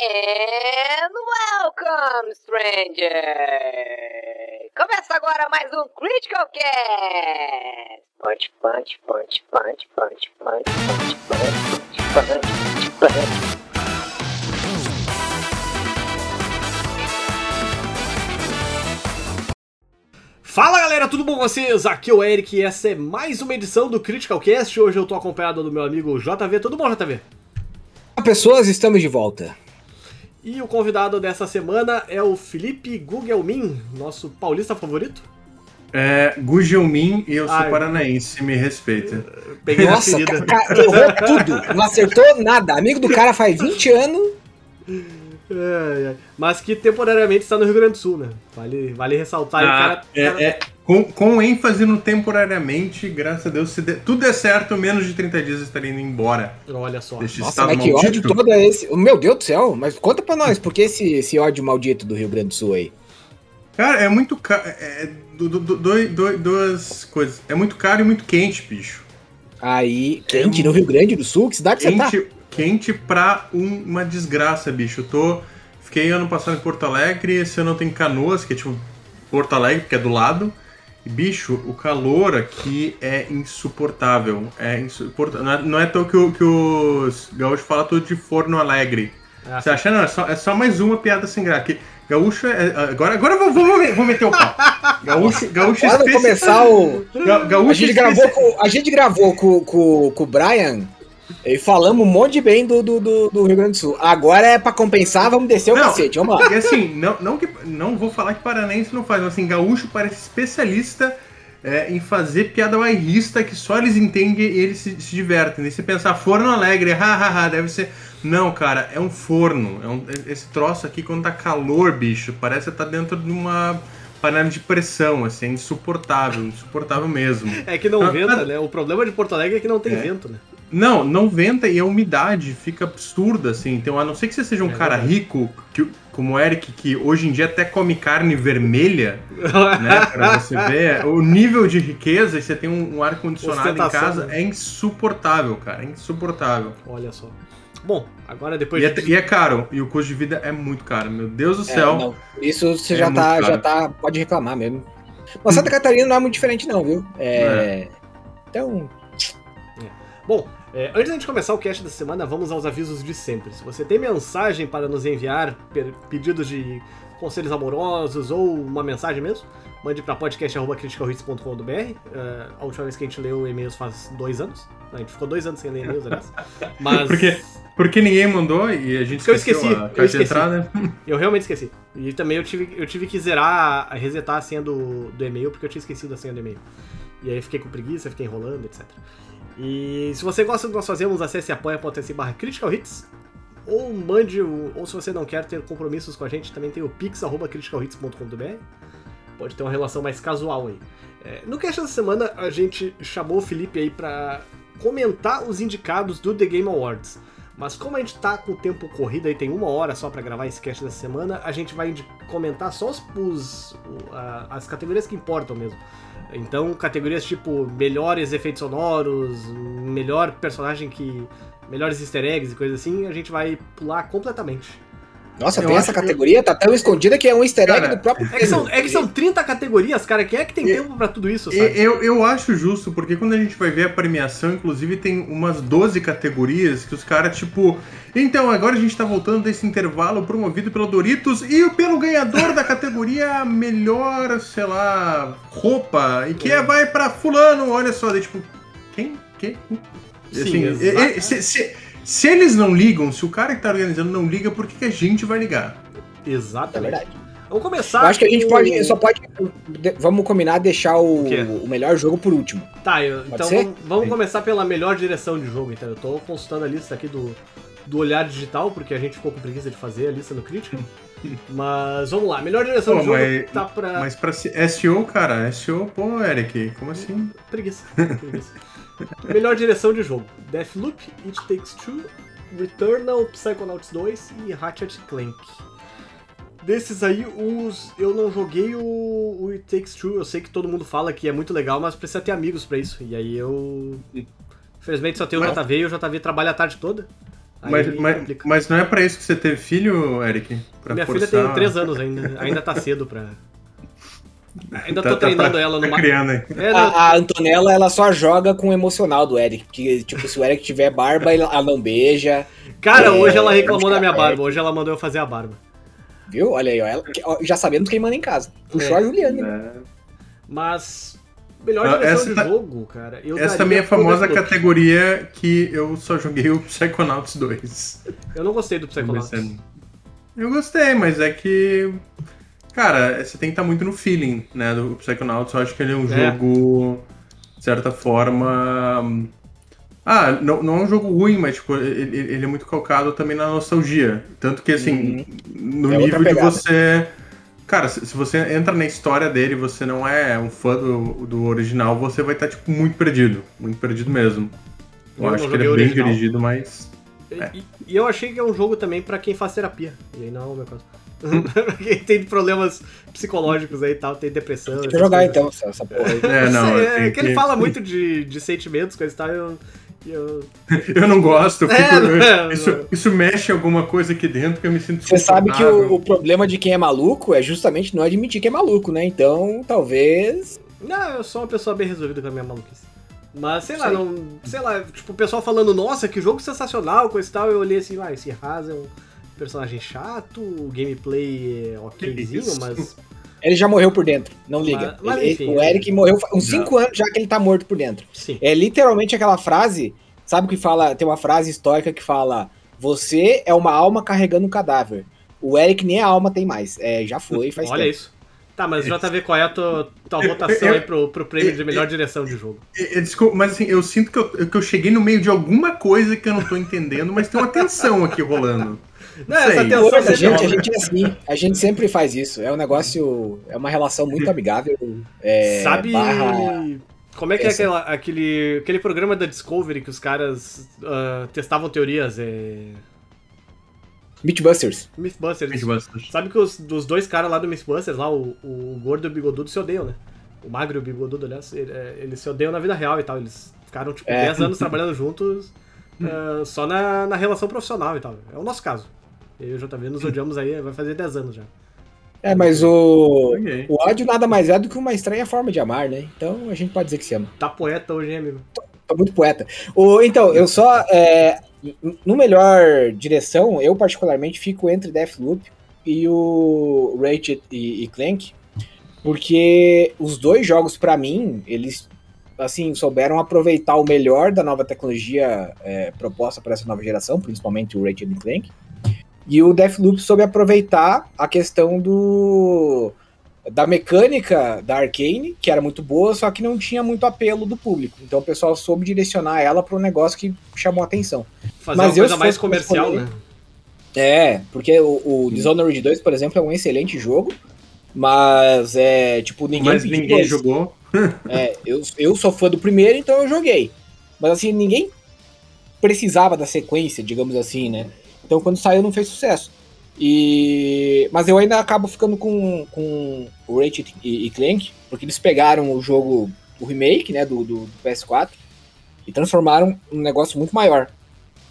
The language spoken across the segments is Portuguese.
And welcome, stranger! Começa agora mais um Critical Cast! Punch, punch, punch, punch, punch, punch, punch, punch, punch, punch, punch. Fala galera, tudo bom com vocês? Aqui é o Eric e essa é mais uma edição do Critical Cast. Hoje eu tô acompanhado do meu amigo JV. Tudo bom, JV? Olá, pessoas, estamos de volta. E o convidado dessa semana é o Felipe Gugelmin, nosso paulista favorito. É, Gugelmin e eu sou Ai. paranaense, me respeita. Peguei Nossa, ferida. cara, errou tudo. Não acertou nada. Amigo do cara faz 20 anos. Ai, ai. Mas que temporariamente está no Rio Grande do Sul, né? Vale, vale ressaltar. Ah, cara, é, cara- é, com, com ênfase no temporariamente, graças a Deus, se de- tudo der certo, menos de 30 dias estaria indo embora Olha só. deste Nossa, mas que ódio todo é esse. Meu Deus do céu, mas conta pra nós, por que esse, esse ódio maldito do Rio Grande do Sul aí? Cara, é muito caro. É, do- do- do- doi- duas coisas. É muito caro e muito quente, bicho. Aí, quente no Rio Grande do Sul? Que cidade você tá? Quente, pra um- uma desgraça, bicho. Eu tô. Fiquei ano passado em Porto Alegre, esse ano eu em Canoas, que é tipo Porto Alegre, que é do lado. E, bicho, o calor aqui é insuportável. É insuportável. Não é, não é tão que, o- que os gaúchos falam tudo de forno alegre. Ah, Você acha? Não, é só, é só mais uma piada sem graça. Que Gaúcho é. Agora, agora eu vou, vou, vou meter o pau. Gaúcho, gaúcho vai especi- começar o. Ga- Gaúcho A gente especi- gravou com, a gente gravou com, com, com o Brian e falamos um monte de bem do, do, do, do Rio Grande do Sul. Agora é pra compensar, vamos descer o Não. cacete. Vamos lá. E assim, não, não, que, não vou falar que paranaense não faz, mas assim, gaúcho parece especialista é, em fazer piada bairrista que só eles entendem e eles se, se divertem. E se pensar forno alegre, hahaha, deve ser. Não, cara, é um forno. É um- esse troço aqui, quando tá calor, bicho, parece que tá dentro de uma panela de pressão, assim, é insuportável, insuportável mesmo. É que não Ah, venta, ah. né? O problema de Porto Alegre é que não tem É. vento, né? Não, não venta e a umidade fica absurda, assim. Então, a não ser que você seja um É cara verdade. rico, que, como o Eric, que hoje em dia até come carne vermelha, né? Pra você ver, o nível de riqueza, e você tem um, um ar-condicionado em casa, né? é insuportável, cara. É insuportável. Olha só. Bom, agora depois E é, de... e é caro, e o custo de vida é muito caro. Meu Deus do É, céu. não, isso você É já, tá, já tá. Pode reclamar mesmo. Mas Santa Catarina não é muito diferente, não, viu? É. Então. Bom, é, antes da gente começar o cast da semana, vamos aos avisos de sempre. Se você tem mensagem para nos enviar, pedidos de conselhos amorosos ou uma mensagem mesmo, mande para podcast.criticalhits.com.br. É, a última vez que a gente leu e-mails faz dois anos. Não, a gente ficou dois anos sem ler e-mails, aliás. Mas Porque, porque ninguém mandou e a gente Porque eu esqueceu esqueci, a eu caixa de entrada. eu realmente esqueci. E também eu tive, eu tive que zerar, resetar a senha do, do e-mail, porque eu tinha esquecido a senha do e-mail. E aí fiquei com preguiça, fiquei enrolando, etc. E se você gosta do que nós fazemos, acesse apoia.se barra Critical Hits. Ou mande, ou se você não quer ter compromissos com a gente, também tem o pix.criticalhits.com.br. Pode ter uma relação mais casual aí. É, no cast dessa semana, a gente chamou o Felipe aí pra comentar os indicados do The Game Awards. Mas como a gente tá com o tempo corrido aí, tem uma hora só pra gravar esse cast dessa semana, a gente vai comentar só os, os- as categorias que importam mesmo. Então, categorias tipo melhores efeitos sonoros, melhor personagem que. melhores easter eggs e coisas assim, a gente vai pular completamente. Nossa, Eu tem essa que- categoria, tá tão escondida que é um easter egg Cara, do próprio É que, são, é que são 30 categorias, cara. Quem é que tem E- tempo pra tudo isso, sabe? Eu, eu acho justo, porque quando a gente vai ver a premiação, inclusive tem umas 12 categorias que os caras, tipo. Então, agora a gente tá voltando desse intervalo promovido pelo Doritos e pelo ganhador da categoria melhor, sei lá, roupa. E que É. é, vai pra Fulano, olha só. daí, tipo, quem? Quem? Sim, Assim, exato. e- e- se, se- se eles não ligam, se o cara que tá organizando não liga, por que, que a gente vai ligar? É Exatamente. verdade. Vamos começar. Eu acho que a gente com- pode. Só pode. de- Vamos combinar deixar o, O o melhor jogo por último. Tá, eu- então ser? vamos, vamos começar pela melhor direção de jogo. Então, eu tô consultando a lista aqui do, do Olhar Digital, porque a gente ficou com preguiça de fazer a lista no crítico. Mas vamos lá, melhor direção Pô, de jogo mas- tá pra. Mas pra se- SEO, cara, SEO, pô, Eric, como assim? Preguiça. preguiça. melhor direção de jogo: Deathloop, It Takes Two, Returnal, Psychonauts 2 e Ratchet Clank. Desses aí, os eu não joguei o, o It Takes Two. Eu sei que todo mundo fala que é muito legal, mas precisa ter amigos pra isso. E aí eu. Infelizmente só tenho o JV e o JV trabalha a tarde toda. Mas, mas, mas não é pra isso que você teve filho, Eric? Pra Minha filha forçar- tem 3 anos ainda, ainda tá cedo pra. Ainda Tá- tô tá- treinando tá- ela tá numa. criando aí. É, não, A, a Antonella, ela só joga com o emocional do Eric. Porque, tipo, se o Eric tiver barba, ela não beija. Cara, É, hoje ela reclamou da minha que- barba, hoje ela mandou eu fazer a barba. Viu? Olha aí, ó. ela- já sabemos quem manda em casa. Puxou É. a Juliane. É. Mas. Melhor Ah, direção essa de tá- jogo, cara. Essa também é a famosa categoria que eu só joguei o Psychonauts 2. Eu não gostei do Psychonauts. Começando. Eu gostei, mas é que. Cara, você tem que estar muito no feeling, né? Do Psychonauts. Eu acho que ele é um É. jogo, de certa forma. Ah, não, não é um jogo ruim, mas tipo, ele, ele é muito calcado também na nostalgia. Tanto que, assim, no É nível de você. Cara, se, se você entra na história dele e você não é um fã do, do original, você vai estar, tipo, muito perdido. Muito perdido mesmo. Eu, Eu acho que ele é o bem original. dirigido, mas. E, e eu achei que é um jogo também pra quem faz terapia. E aí não é o meu caso. pra quem tem problemas psicológicos aí e tal, tem depressão. Essas eu jogar coisas. então, essa, essa porra aí. É, não. Sei, é, tem que ele fala muito de, de sentimentos, coisa e tal. Eu, eu... Eu não gosto, eu É, fico- não é, isso, não. isso mexe alguma coisa aqui dentro que eu me sinto Você sabe que o, o problema de quem é maluco é justamente não admitir que é maluco, né? Então, talvez. Não, eu sou uma pessoa bem resolvida com a minha maluquice. Mas sei lá, Sei. não. Sei lá, tipo, o pessoal falando, nossa, que jogo sensacional, coisa e tal, eu olhei assim, ah, esse Haas é um personagem chato, o gameplay é okzinho, mas. Ele já morreu por dentro, não liga. Mas- mas Ele- enfim, o é. Eric morreu uns Não. 5 anos já que ele tá morto por dentro. Sim. É literalmente aquela frase, sabe que fala, tem uma frase histórica que fala: Você é uma alma carregando um cadáver. O Eric nem a alma tem mais. É, já foi, faz Olha tempo. isso. Tá, mas JV, qual é a tua, tua votação aí pro, pro prêmio de melhor direção de jogo? Desculpa, mas assim, eu sinto que eu, que eu cheguei no meio de alguma coisa que eu não tô entendendo, mas tem uma tensão aqui rolando. Não, essa Sei. tensão Pô, a gente, a gente é assim, a gente sempre faz isso. É um negócio, é uma relação muito amigável. É, Sabe. barra- Como é que é essa. aquela- aquele, aquele programa da Discovery que os caras ah, testavam teorias? É. Mythbusters. Mythbusters. Mythbusters. Sabe que os dos dois caras lá do Mythbusters, lá, o, o gordo e o bigodudo se odeiam, né? O magro e o bigodudo, aliás, ele- é, eles se odeiam na vida real e tal. Eles ficaram, tipo, É. 10 anos trabalhando juntos ah, só na, na relação profissional e tal. É o nosso caso. Eu e o JV nos odiamos aí, vai fazer 10 anos já. É, mas o, Ok. o ódio nada mais é do que uma estranha forma de amar, né? Então a gente pode dizer que se ama. Tá poeta hoje, hein, amigo? Tô muito poeta. O, então, eu só. é, no melhor direção, eu particularmente fico entre Deathloop e o Ratchet e, e Clank, porque os dois jogos, pra mim, eles assim souberam aproveitar o melhor da nova tecnologia é, proposta para essa nova geração, principalmente o Ratchet e Clank. E o Deathloop soube aproveitar a questão do da mecânica da Arcane, que era muito boa, só que não tinha muito apelo do público. Então o pessoal soube direcionar ela para um negócio que chamou a atenção. Fazer Mas uma eu, coisa mais comercial, né? É, porque o, o Dishonored 2, por exemplo, é um excelente jogo, mas é tipo ninguém Mas ninguém esse. jogou. É, eu, eu sou fã do primeiro, então eu joguei. Mas assim, ninguém precisava da sequência, digamos assim, né? Então quando saiu não fez sucesso. E... Mas eu ainda acabo ficando com, com o Ratchet e, e Clank, porque eles pegaram o jogo, o remake, né, do, do, do PS4, e transformaram num negócio muito maior.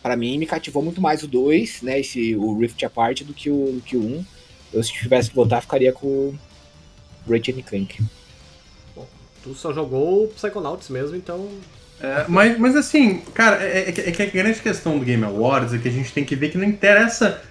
Para mim, me cativou muito mais o 2, né, esse, o Rift Apart, do que o, do que o 1. Eu, se tivesse que votar, ficaria com o Ratchet e Clank. Tu só jogou o Psychonauts mesmo, então. É, mas, mas assim, cara, é, é que- é que a grande questão do Game Awards é que a gente tem que ver que não interessa.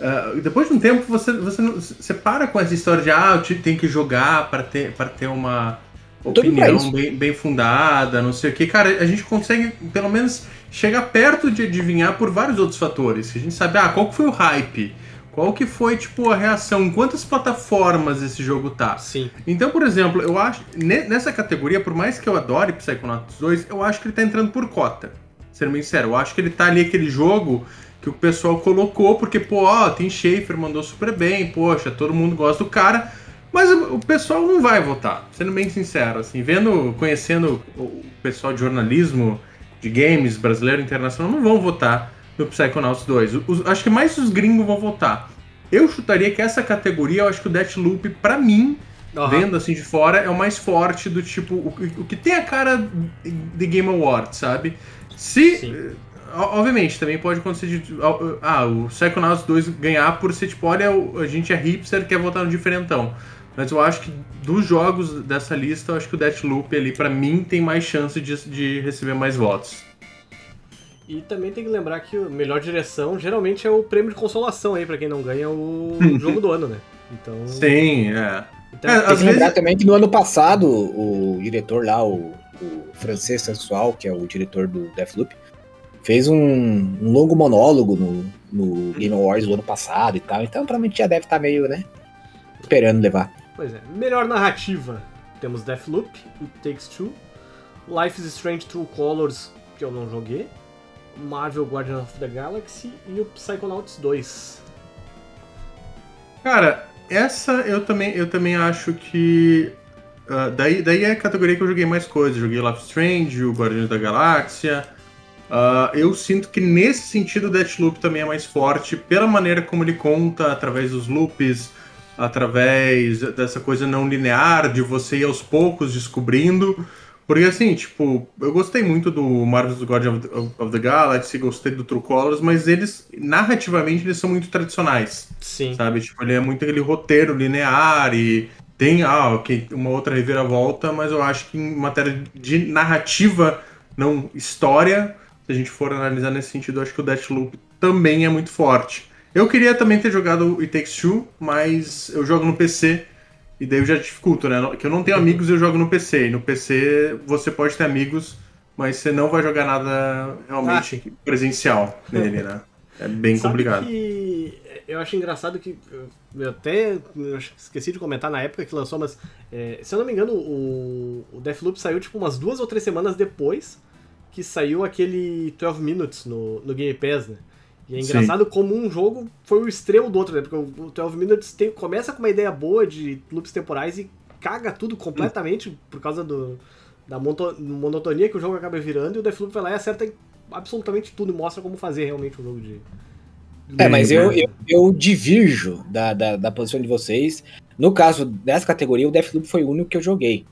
ah, depois de um tempo, você, você, não- você para com essa história de ah, eu te- tenho que jogar para ter, para ter uma opinião bem, bem fundada, não sei o que. Cara, a gente consegue, pelo menos, chegar perto de adivinhar por vários outros fatores. A gente sabe, ah, qual que foi o hype? Qual que foi, tipo, a reação? Em quantas plataformas esse jogo tá? Sim. Então, por exemplo, eu acho. ne- Nessa categoria, por mais que eu adore Psychonauts 2, eu acho que ele tá entrando por cota. Sendo bem sincero, eu acho que ele tá ali aquele jogo que o pessoal colocou, porque, pô, ó, tem Schaefer, mandou super bem, poxa, todo mundo gosta do cara. Mas o o pessoal não vai votar, sendo bem sincero, assim, vendo, conhecendo o pessoal de jornalismo, de games brasileiro e internacional, não vão votar no Psychonauts 2. Os- acho que mais os gringos vão votar. Eu chutaria que essa categoria, eu acho que o Deathloop, pra mim, Aham. vendo assim de fora, é o mais forte do tipo, o, o que tem a cara de Game Awards, sabe? Se Sim. eh, obviamente, também pode acontecer de. Ah, o Psychonauts 2 ganhar por ser tipo, olha, a gente é hipster quer votar no diferentão. Mas eu acho que dos jogos dessa lista, eu acho que o Deathloop ali, pra mim, tem mais chance de, de receber mais votos. E também tem que lembrar que a melhor direção geralmente é o prêmio de consolação aí, pra quem não ganha o jogo do ano, né? Então. Sim, é. então- É, Tem que lembrar vezes- também que no ano passado, o diretor lá, o, o francês sensual, que é o diretor do Deathloop, fez um, um longo monólogo no, no Game Awards do ano passado e tal. Então provavelmente já deve estar meio, né? Esperando levar. Pois é. Melhor narrativa. Temos Deathloop, It Takes Two, Life is Strange True Colors, que eu não joguei, Marvel Guardian of the Galaxy e o Psychonauts 2. Cara, essa eu também, eu também acho que. ah, daí, daí é a categoria que eu joguei mais coisas. Joguei Life Strange, o Guardiões da Galáxia. Ah, eu sinto que nesse sentido o Deathloop também é mais forte pela maneira como ele conta, através dos loops, através dessa coisa não linear, de você ir aos poucos descobrindo. Porque assim, tipo, eu gostei muito do Marvel's Guardian of the, of the Galaxy, gostei do True Colors, mas eles, narrativamente, eles são muito tradicionais Sim. sabe? Tipo, ele é muito aquele roteiro linear e tem, ah, ok, uma outra reviravolta, mas eu acho que em matéria de narrativa, não história, se a gente for analisar nesse sentido, eu acho que o Deathloop também é muito forte. Eu queria também ter jogado o It Takes Two, mas eu jogo no PC, e daí eu já dificulto, né? Que eu não tenho amigos eu jogo no PC, e no PC você pode ter amigos, mas você não vai jogar nada realmente presencial nele, né? É bem Sabe complicado. que eu acho engraçado que eu- até esqueci de comentar na época que lançou, mas é, se eu não me engano, o, o Deathloop saiu tipo umas duas ou três semanas depois que saiu aquele 12 Minutes no, no Game Pass, né? E é Sim. engraçado como um jogo foi o extremo do outro, né? Porque o o 12 Minutes tem- começa com uma ideia boa de loops temporais e caga tudo completamente por causa do, da monto- monotonia que o jogo acaba virando, e o Deathloop vai lá e acerta absolutamente tudo e mostra como fazer realmente um jogo de. É, mas eu, eu, eu divirjo da, da, da posição de vocês. No caso dessa categoria, o Deathloop foi o único que eu joguei.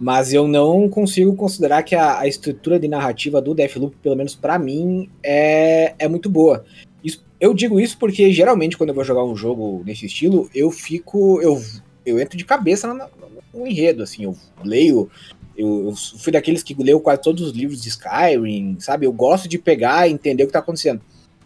Mas eu não consigo considerar que a, a estrutura de narrativa do Deathloop, pelo menos pra mim, é, é muito boa. Eu digo isso porque geralmente quando eu vou jogar um jogo nesse estilo, eu fico. Eu, eu entro de cabeça no, no enredo, assim, eu leio. Eu, eu fui daqueles que leu quase todos os livros de Skyrim, sabe? Eu gosto de pegar e entender o que tá acontecendo.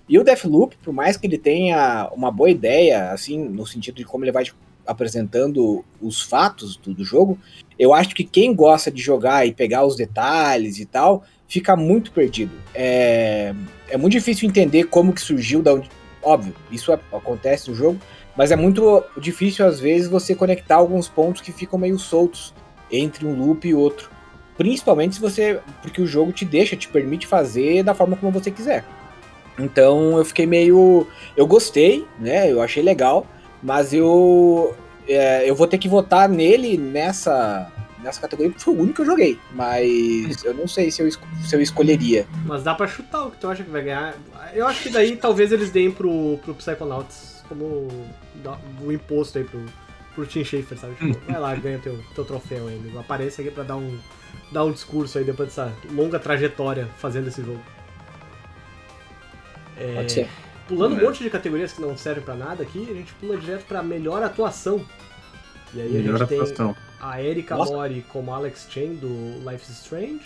E o Deathloop, por mais que ele tenha uma boa ideia, assim, no sentido de como ele vai apresentando os fatos do, do jogo, eu acho que quem gosta de jogar e pegar os detalhes e tal, fica muito perdido. É, é muito difícil entender como que surgiu, da onde... óbvio, isso acontece no jogo, mas é muito difícil às vezes você conectar alguns pontos que ficam meio soltos entre um loop e outro. Principalmente se você. Porque o jogo te deixa, te permite fazer da forma como você quiser. Então eu fiquei meio. Eu gostei, né? Eu achei legal, mas eu. é, eu vou ter que votar nele nessa. Nessa categoria, foi o único que eu joguei. Mas eu não sei se eu, se eu escolheria. Mas dá pra chutar o que tu acha que vai ganhar. Eu acho que daí talvez eles deem pro, pro Psychonauts como o imposto aí pro, pro Tim Schafer, sabe? Tipo, vai lá, ganha teu, teu troféu aí, amigo. Aparece aqui pra dar um, dar um discurso aí depois dessa longa trajetória fazendo esse jogo. É, Pode ser. Pulando um É. monte de categorias que não servem pra nada aqui, a gente pula direto pra melhor atuação. E aí a Melhor gente tem atuação. A Erika. Mori como Alex Chen do Life is Strange.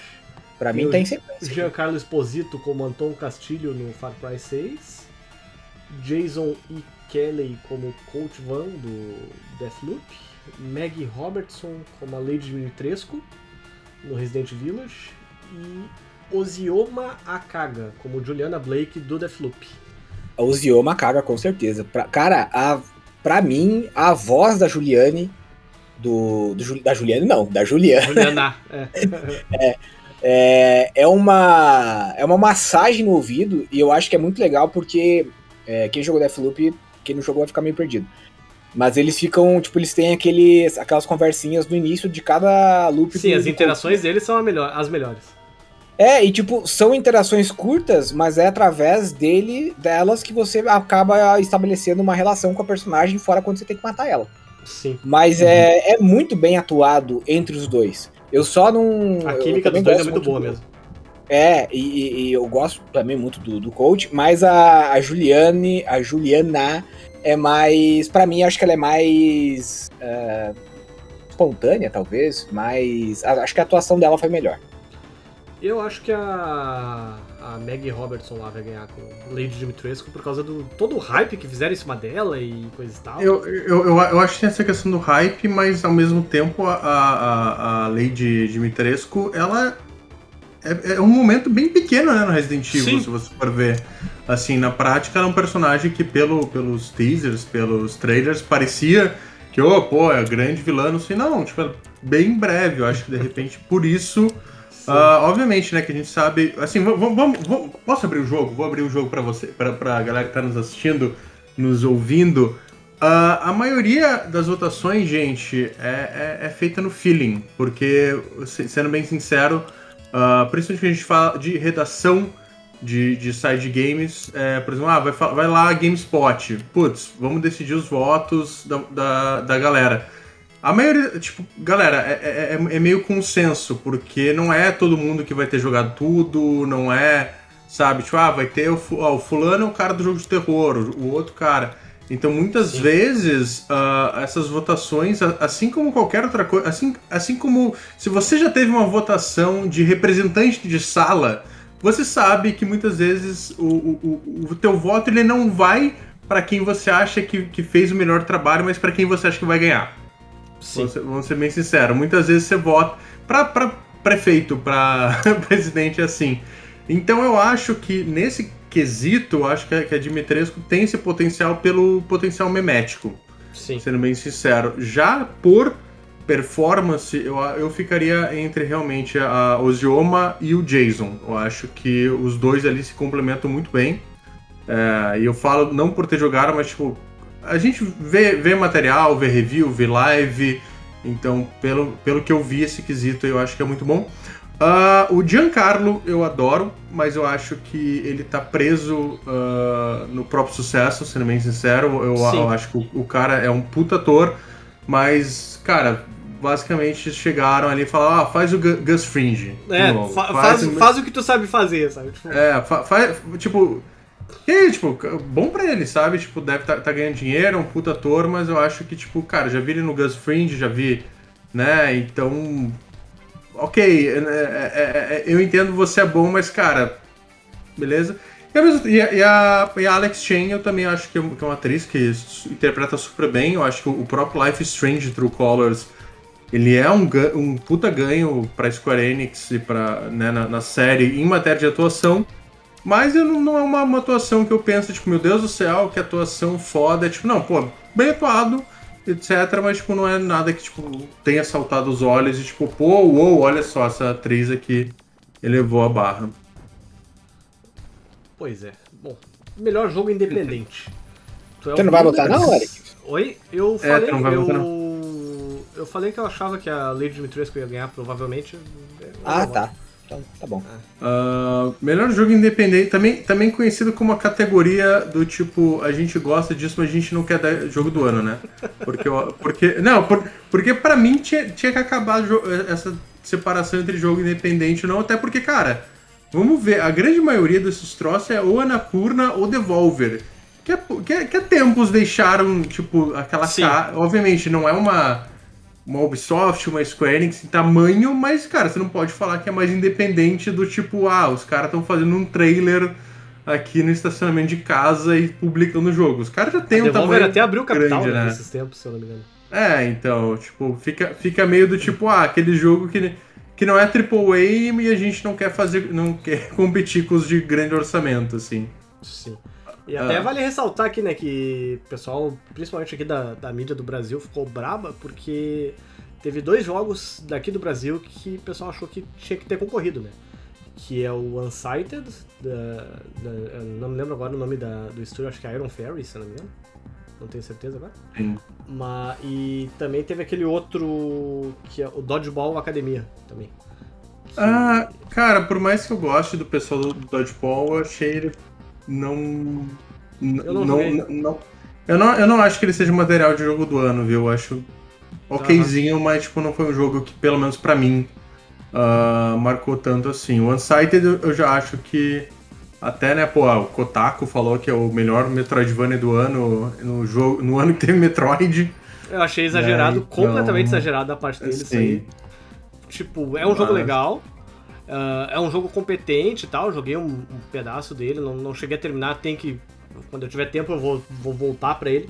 Pra Tem mim o- em O sequência. Giancarlo Esposito como Anton Castilho no Far Cry 6. Jason E. Kelly como Coach Van do Deathloop. Maggie Robertson como a Lady Dimitrescu no Resident Village. E Ozioma Akaga como Juliana Blake do Deathloop. O Zioma caga, com certeza. Pra, cara, a, pra mim, a voz da Juliane. Do, do da Juliane, não, da Juliana. Juliana, é. É, é, uma, é uma massagem no ouvido e eu acho que é muito legal porque é, quem jogou Deathloop, quem não jogou vai ficar meio perdido. Mas eles ficam, tipo, eles têm aqueles, aquelas conversinhas no início de cada loop. Sim, as interações deles são melhor, as melhores. É, e tipo, são interações curtas, mas é através dele, delas, que você acaba estabelecendo uma relação com a personagem, fora quando você tem que matar ela. Sim. Mas é, é muito bem atuado entre os dois. Eu só não. A química dos dois é gosto muito boa do- mesmo. É, e, e- eu gosto também muito do, do coach, mas a, a Juliane, a Juliana é mais. Pra mim, acho que ela é mais. é, espontânea, talvez, mas. a- Acho que a atuação dela foi melhor. Eu acho que a, a Maggie Robertson lá vai ganhar com Lady Dimitrescu por causa do todo o hype que fizeram em cima dela e coisa e tal. Eu, eu, eu, eu acho que tem essa questão do hype, mas ao mesmo tempo a, a, a Lady Dimitrescu, ela é, é um momento bem pequeno né, no Resident Evil, Sim. se você for ver. Assim, na prática, ela é um personagem que pelo, pelos teasers, pelos trailers, parecia que, oh, pô, é grande vilã, não sei, não, tipo, é bem breve, eu acho que de repente por isso. Ah, obviamente, né, que a gente sabe. Assim, vamos, vamos, posso abrir o jogo? Vou abrir o jogo pra você, pra, pra galera que tá nos assistindo, nos ouvindo. Ah, a maioria das votações, gente, é, é- é feita no feeling, porque, se- sendo bem sincero, ah, principalmente que a gente fala de redação de, de side games, é, por exemplo, ah, vai, vai lá GameSpot, putz, vamos decidir os votos da, da, da galera. A maioria, tipo, galera, é, é, é- é meio consenso, porque não é todo mundo que vai ter jogado tudo, não é, sabe, tipo, ah, vai ter o, ó, o fulano é o cara do jogo de terror, o, outro cara. Então, muitas Sim. vezes, ah, essas votações, assim como qualquer outra coisa, assim, assim como se você já teve uma votação de representante de sala, você sabe que muitas vezes o, o, o, o teu voto ele não vai para quem você acha que, que fez o melhor trabalho, mas para quem você acha que vai ganhar. Sim. Vamos ser, bem sinceros. Muitas vezes você vota pra prefeito, pra presidente assim. Então eu acho que nesse quesito, eu acho que a, que a Dimitrescu tem esse potencial pelo potencial memético, Sim. sendo bem sincero. Já por performance, eu, eu ficaria entre realmente a Ozioma e o Jason. Eu acho que os dois ali se complementam muito bem. É, e eu falo não por ter jogado, mas tipo, a gente vê, vê material, vê review, vê live. Então, pelo, pelo que eu vi esse quesito, eu acho que é muito bom. Ah, o Giancarlo eu adoro, mas eu acho que ele tá preso ah, no próprio sucesso, sendo bem sincero. Eu, eu acho que o, o cara é um puta ator, mas, cara, basicamente chegaram ali e falaram: ah, faz o Gu- Gus Fringe. É, fa- faz, o- faz o que tu sabe fazer, sabe? Tipo, é, fa- faz, tipo. E aí, tipo, bom pra ele, sabe? Tipo, deve tá, tá ganhando dinheiro, é um puta ator, mas eu acho que, tipo, cara, já vi ele no Gus Fringe, já vi, né? Então. Ok, é- é- é- é- eu entendo você é bom, mas, cara, beleza? E a, e a- e a- e Alex Chen eu também acho que é é uma atriz que interpreta super bem. Eu acho que o próprio Life Strange True Colors ele é um, um puta ganho pra Square Enix e pra, né, na, na série em matéria de atuação. Mas eu não, não é uma, uma atuação que eu penso, tipo, meu Deus do céu, que atuação foda. É tipo, não, pô, bem atuado, etc. Mas, tipo, não é nada que, tipo, tenha saltado os olhos e, tipo, pô, uou, olha só, essa atriz aqui elevou a barra. Pois é. Bom, melhor jogo independente. Tu é não vai botar, não, Eric? Oi? Eu É, falei, tu não vai eu... botar, eu falei que eu achava que a Lady Dimitrescu ia ganhar, provavelmente. Eu Ah, não tá. Então, tá bom. Ah, melhor jogo independente, também, também conhecido como a categoria do tipo, a gente gosta disso, mas a gente não quer dar jogo do ano, né? Porque, porque não, por- porque pra mim tinha, tinha que acabar essa separação entre jogo independente ou não, até porque, cara, vamos ver, a grande maioria desses troços é ou Anapurna ou Devolver. Que, é- que, é- que há tempos deixaram, tipo, aquela cara. Obviamente, não é uma uma Ubisoft, uma Square Enix em tamanho, mas, cara, você não pode falar que é mais independente do tipo, ah, os caras estão fazendo um trailer aqui no estacionamento de casa e publicando o jogo. Os caras já têm um tamanho até abriu o capital grande, né, né? nesses tempos, se eu não me engano. É, então, tipo, fica, fica meio do tipo, ah, aquele jogo que, que não é AAA e a gente não quer fazer, não quer competir com os de grande orçamento, assim. Sim. E até Ah. vale ressaltar aqui, né, que o pessoal, principalmente aqui da, da mídia do Brasil, ficou braba porque teve dois jogos daqui do Brasil que o pessoal achou que tinha que ter concorrido, né? Que é o Unsighted, da, da- não me lembro agora o nome da, do estúdio, acho que é Iron Fairy, se eu não me engano. Não tenho certeza agora. Sim. Mas, e também teve aquele outro, que é o Dodgeball Academia, também. Ah, cara, por mais que eu goste do pessoal do Dodgeball, eu achei ele não. Eu não não, eu não Eu não acho que ele seja material de jogo do ano, viu? Eu acho okzinho, mas tipo, não foi um jogo que, pelo menos pra mim, uh, marcou tanto assim. O Unsighted eu já acho que até, né, pô, o Kotaku falou que é o melhor Metroidvania do ano, no, jogo, no ano que teve Metroid. Eu achei exagerado, então, completamente exagerado da parte dele isso aí. Tipo, é um jogo legal, ah, é um jogo competente e tal, joguei um, um pedaço dele, não, não cheguei a terminar, tem que... Quando eu tiver tempo eu vou, vou voltar pra ele.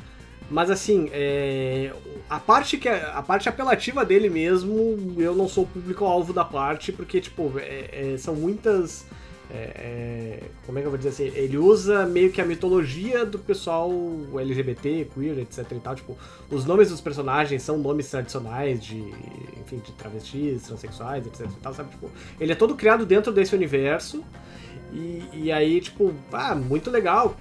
Mas assim, é, a parte que é- a parte apelativa dele mesmo, eu não sou o público-alvo da parte, porque, tipo, é- é- são muitas. É, é, como é que eu vou dizer assim? Ele usa meio que a mitologia do pessoal LGBT, queer, etc e tal. Tipo, os nomes dos personagens são nomes tradicionais de, enfim, de travestis, transexuais, etc e tal, sabe? Tipo, ele é todo criado dentro desse universo. E, e aí, tipo, ah, muito legal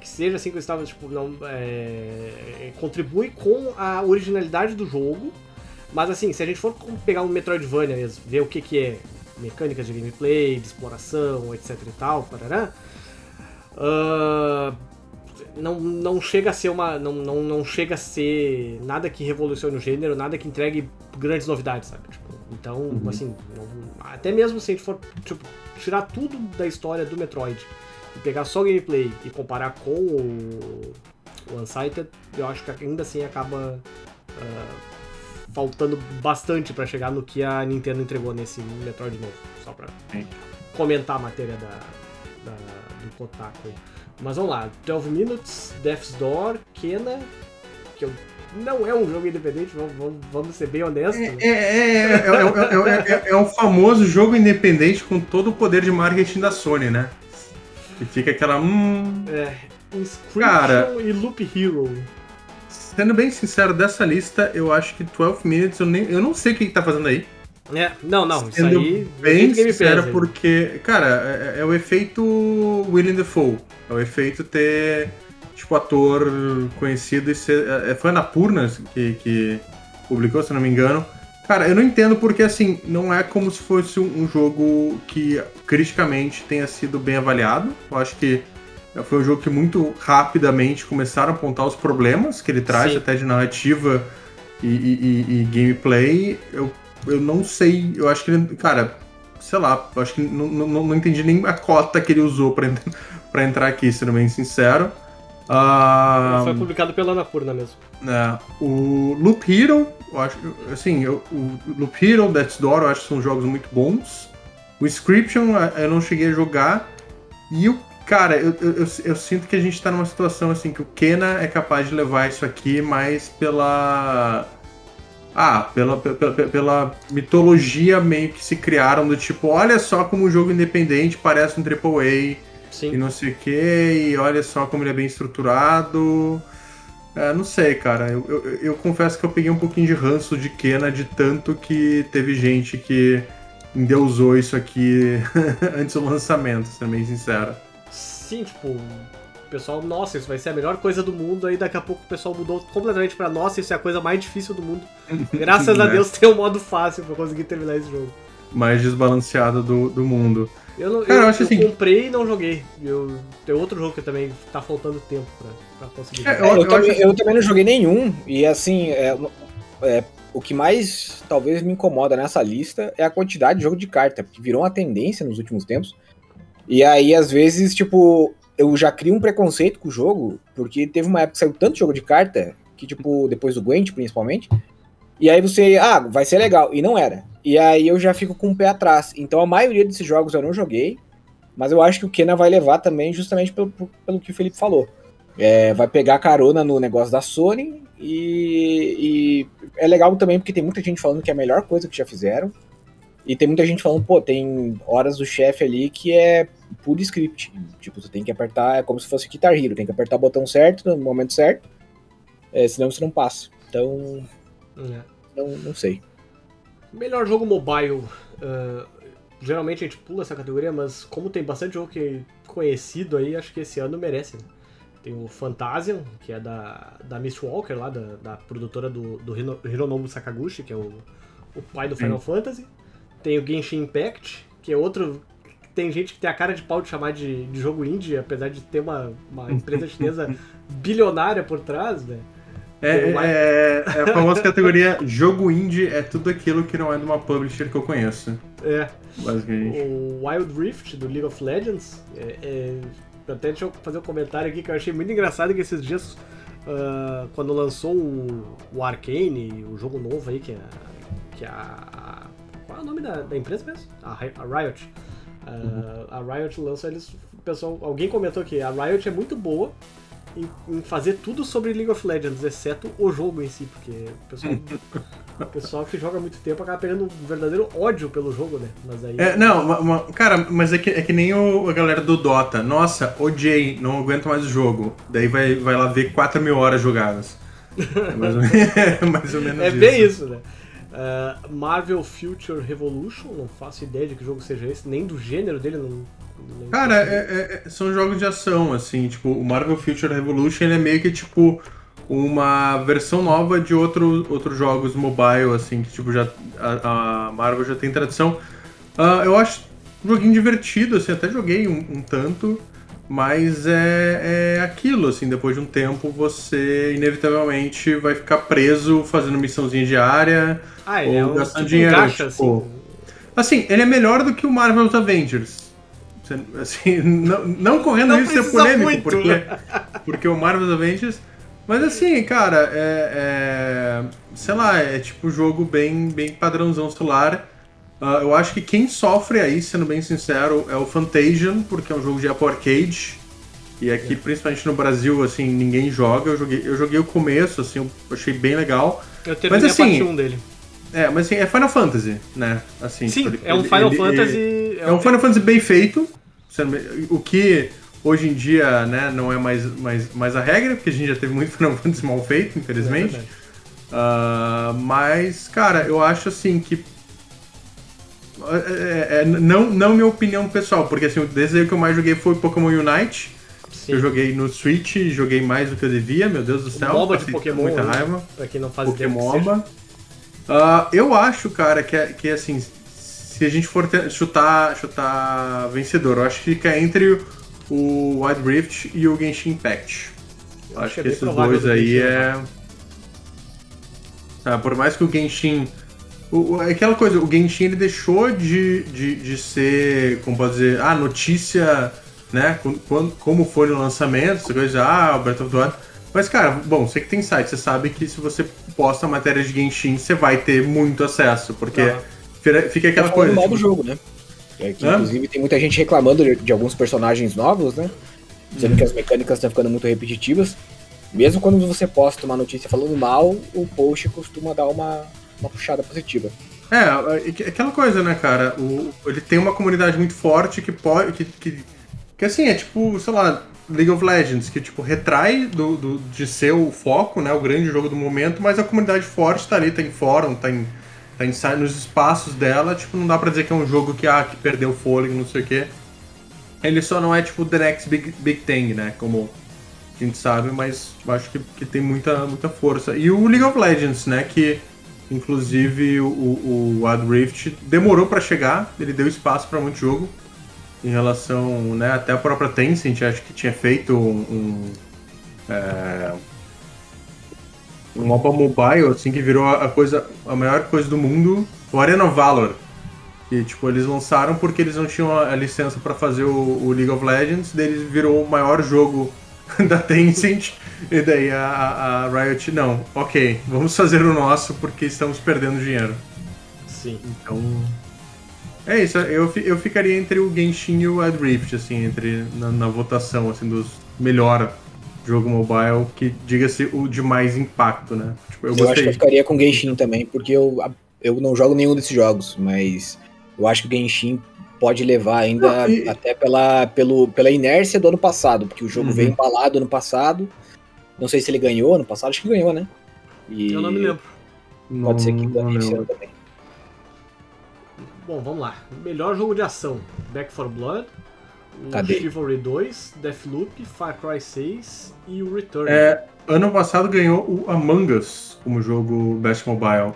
que seja assim que eu estava, tipo, não, é, contribui com a originalidade do jogo. Mas assim, se a gente for pegar um Metroidvania mesmo, ver o que, que é mecânicas de gameplay, de exploração, etc e tal, parará, ah, não, não chega a ser uma. Não, não, não chega a ser nada que revolucione o gênero, nada que entregue grandes novidades, sabe? Tipo, então, assim, não- até mesmo se a gente for tipo, tirar tudo da história do Metroid e pegar só o gameplay e comparar com o, o Unsighted, eu acho que ainda assim acaba ah, faltando bastante pra chegar no que a Nintendo entregou nesse Metroid novo. Só pra Sim. comentar a matéria da, da- do Kotaku. Mas vamos lá, 12 Minutes, Death's Door, Kena, que eu- não é um jogo independente, vamos, vamos- ser bem honestos. É, é, é, é, é, é, é, é um famoso jogo independente com todo o poder de marketing da Sony, né? E fica aquela. Hum, É, Inscription Cara. e Loop Hero. Sendo bem sincero, dessa lista, eu acho que 12 Minutes, eu, nem, eu não sei o que, que tá fazendo aí. É, não, não, isso Sendo aí. bem efeito Game sincero, aí. porque, cara, é, é o efeito William Defoe. É o efeito ter, tipo, ator conhecido e ser. É, foi a Napurna que, que publicou, se não me engano. Cara, eu não entendo porque, assim, não é como se fosse um jogo que criticamente tenha sido bem avaliado. Eu acho que foi um jogo que muito rapidamente começaram a apontar os problemas que ele traz, Sim. até de narrativa e, e- e- e gameplay. Eu, eu não sei, eu acho que ele, cara, sei lá, eu acho que não, não, não entendi nem a cota que ele usou pra, pra entrar aqui, sendo bem sincero. Ah, Foi publicado pela Anapurna mesmo. é, o Loop Hero, eu acho, assim, eu- o Loop Hero, Death's Door, eu acho que são jogos muito bons. O Inscription eu não cheguei a jogar. E o cara, eu, eu, eu- eu sinto que a gente tá numa situação assim que o Kena é capaz de levar isso aqui mais pela ah, pela, pela, pela mitologia meio que se criaram do tipo, olha só como um jogo independente parece um AAA e Sim. não sei o que, e olha só como ele é bem estruturado. É, não sei, cara. Eu, eu, eu confesso que eu peguei um pouquinho de ranço de Kena de tanto que teve gente que endeusou isso aqui antes do lançamento, sendo bem sincero. Sim, tipo, o pessoal, nossa, isso vai ser a melhor coisa do mundo. Aí daqui a pouco o pessoal mudou completamente pra nossa, isso é a coisa mais difícil do mundo. Graças a Né? Deus tem um modo fácil pra conseguir terminar esse jogo. Mais desbalanceado do, do mundo. Eu, não, Cara, eu, eu acho eu assim- comprei e não joguei. Eu, tem outro jogo que também tá faltando tempo pra, pra conseguir. É, jogar. É, eu, eu também, acho- eu também não joguei nenhum, e assim, é, é, o que mais talvez me incomoda nessa lista é a quantidade de jogo de carta, porque virou uma tendência nos últimos tempos. E aí, às vezes, tipo, eu já crio um preconceito com o jogo, porque teve uma época que saiu tanto jogo de carta, que, tipo, depois do Gwent, principalmente, e aí você, ah, vai ser legal, e não era. E aí eu já fico com o pé atrás. Então a maioria desses jogos eu não joguei, mas eu acho que o Kena vai levar também, justamente pelo, pelo que o Felipe falou. É, vai pegar carona no negócio da Sony e, e é legal também porque tem muita gente falando que é a melhor coisa que já fizeram. E tem muita gente falando, pô, tem horas do chefe ali que é puro script. Tipo, você tem que apertar, é como se fosse Guitar Hero, tem que apertar o botão certo no momento certo, é, senão você não passa. Então, É. não, não sei. Melhor jogo mobile. ah, geralmente a gente pula essa categoria, mas como tem bastante jogo que conhecido aí, acho que esse ano merece. né? Tem o Fantasian, que é da, da Mistwalker, lá, da, da produtora do, do Hiro- Hironobu Sakaguchi, que é o, o pai do Final Fantasy. Tem o Genshin Impact, que é outro. Tem gente que tem a cara de pau de chamar de, de jogo indie, apesar de ter uma, uma empresa chinesa bilionária por trás, né? É, é, é a famosa categoria jogo indie é tudo aquilo que não é de uma publisher que eu conheço. É. Basicamente. O Wild Rift do League of Legends. É, é... Até deixa eu fazer um comentário aqui que eu achei muito engraçado que esses dias, uh, quando lançou o, o Arcane, o jogo novo aí, que é, que é a. Qual é o nome da, da empresa mesmo? A, a Riot. Uh. A Riot lança eles. Pessoal, alguém comentou que a Riot é muito boa em, em, fazer tudo sobre League of Legends, exceto o jogo em si, porque o pessoal, o pessoal que joga muito tempo acaba pegando um verdadeiro ódio pelo jogo, né? Mas aí. É, não, uma, uma, cara, mas é que, é que nem o, a galera do Dota. Nossa, odiei, não aguento mais o jogo. Daí vai, vai lá ver 4 mil horas jogadas. É mais ou, é mais ou menos é isso. É bem isso, né? Uh, Marvel Future Revolution, não faço ideia de que jogo seja esse, nem do gênero dele, não, Cara, é, é, são jogos de ação, assim, tipo, o Marvel Future Revolution é meio que, tipo, uma versão nova de outro, outros jogos mobile, assim, que, tipo, já a, a Marvel já tem tradição. Uh, eu acho um joguinho divertido, assim, até joguei um, um tanto, mas é, é aquilo, assim, depois de um tempo você inevitavelmente vai ficar preso fazendo missãozinha diária ah, ou é um, gastando tipo dinheiro. Caixa, tipo, assim. assim, ele é melhor do que o Marvel's Avengers Assim, não, não correndo não de ser polêmico, muito. porque, porque o Marvel's Avengers. Mas assim, cara, é, é, Sei lá, é tipo jogo bem, bem padrãozão celular. Uh, eu acho que quem sofre aí, sendo bem sincero, é o Fantasian, porque é um jogo de Apple Arcade. E aqui, é. principalmente no Brasil, assim, ninguém joga. Eu joguei, eu joguei o começo, assim, eu achei bem legal. Eu terminei mas, assim, a parte 1 dele. É, mas assim, é Final Fantasy, né? Assim, Sim, tipo, é um Final ele, Fantasy. Ele, é um Final Fantasy bem feito. O que hoje em dia né, não é mais, mais, mais a regra, porque a gente já teve muito Final Fantasy mal feito, infelizmente. É uh, mas, cara, eu acho assim que. É, é, é, não, não minha opinião pessoal, porque assim, o desenho que eu mais joguei foi Pokémon Unite. Sim. Eu joguei no Switch, joguei mais do que eu devia, meu Deus do céu. O MOBA de Pokémon, muita raiva. Pra quem não faz Pokémon ideia uh, Eu acho, cara, que, é, que assim, se a gente for chutar, chutar vencedor, eu acho que fica entre o Wild Rift e o Genshin Impact. Eu acho, acho que, é esses dois aí é. Tá, por mais que o Genshin. O, aquela coisa, o Genshin ele deixou de, de, de ser, como pode dizer, ah, notícia, né? Quando, como foi no lançamento, essa coisa, ah, o Breath of the Wild. Mas, cara, bom, você que tem site, você sabe que se você posta matéria de Genshin, você vai ter muito acesso, porque. Ah fica aquela coisa. mal tipo... do jogo, né? É que, inclusive tem muita gente reclamando de, de, alguns personagens novos, né? Dizendo uhum. que as mecânicas estão ficando muito repetitivas. Mesmo quando você posta uma notícia falando mal, o post costuma dar uma, uma puxada positiva. É, é aquela coisa, né, cara? O, ele tem uma comunidade muito forte que pode. Que, que, que assim, é tipo, sei lá, League of Legends, que tipo, retrai do, do, de ser o foco, né? O grande jogo do momento, mas a comunidade forte tá ali, tá em fórum, tá em tá nos espaços dela, tipo, não dá pra dizer que é um jogo que, ah, que perdeu fôlego, não sei o quê. Ele só não é, tipo, the next big, big thing, né, como a gente sabe, mas acho que, que tem muita, muita força. E o League of Legends, né, que inclusive o, o, Wild Rift demorou para chegar, ele deu espaço para muito jogo em relação, né, até a própria Tencent, acho que tinha feito um, um é, um mobile, assim, que virou a coisa, a maior coisa do mundo, o Arena Valor. Que, tipo, eles lançaram porque eles não tinham a licença para fazer o, o, League of Legends, daí eles virou o maior jogo da Tencent, e daí a, a, Riot, não, ok, vamos fazer o nosso porque estamos perdendo dinheiro. Sim. Então... É isso, eu, eu ficaria entre o Genshin e o Wild Rift, assim, entre, na, na votação, assim, dos melhor jogo mobile que diga-se o de mais impacto, né? Tipo, eu, eu acho que eu ficaria com Genshin também, porque eu, eu não jogo nenhum desses jogos, mas eu acho que o Genshin pode levar ainda não, e... até pela, pelo, pela inércia do ano passado, porque o jogo uhum. veio embalado ano passado. Não sei se ele ganhou ano passado, acho que ganhou, né? E... Eu não me lembro. Pode não, ser que ganhe esse ano também. Bom, vamos lá. Melhor jogo de ação: Back for Blood, Cadê? Chivalry 2, Deathloop, Far Cry 6 e o Return. É, ano passado ganhou o Among Us como jogo Best Mobile.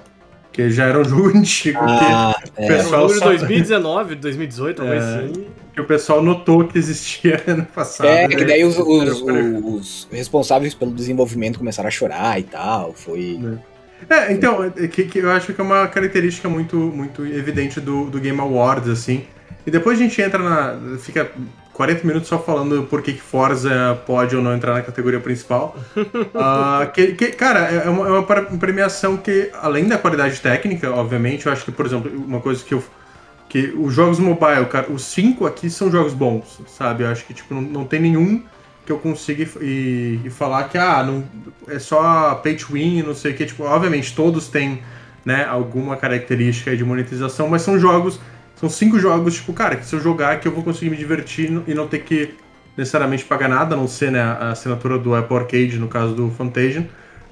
Que já era um jogo antigo. Ah, que é. o pessoal é um jogo de 2019, 2018, talvez é, assim. que o pessoal notou que existia ano passado. É, né? que daí os, os- Era- os responsáveis pelo desenvolvimento começaram a chorar e tal. Foi. É, então, é que, que eu acho que é uma característica muito, muito evidente do, do Game Awards, assim. E depois a gente entra na. fica 40 minutos só falando por que Forza pode ou não entrar na categoria principal. Ah, que, que, cara, é uma, é uma pre- premiação que, além da qualidade técnica, obviamente, eu acho que, por exemplo, uma coisa que eu. Que os jogos mobile, cara, os cinco aqui são jogos bons, sabe? Eu acho que, tipo, não, não tem nenhum que eu consiga e, e- falar que, ah, não, é só pay to win, não sei o que. Tipo, obviamente, todos têm, né, alguma característica de monetização, mas são jogos, são cinco jogos, tipo, cara, que se eu jogar que eu vou conseguir me divertir e não ter que necessariamente pagar nada, a não ser, né, a assinatura do Apple Arcade, no caso do Fantasian.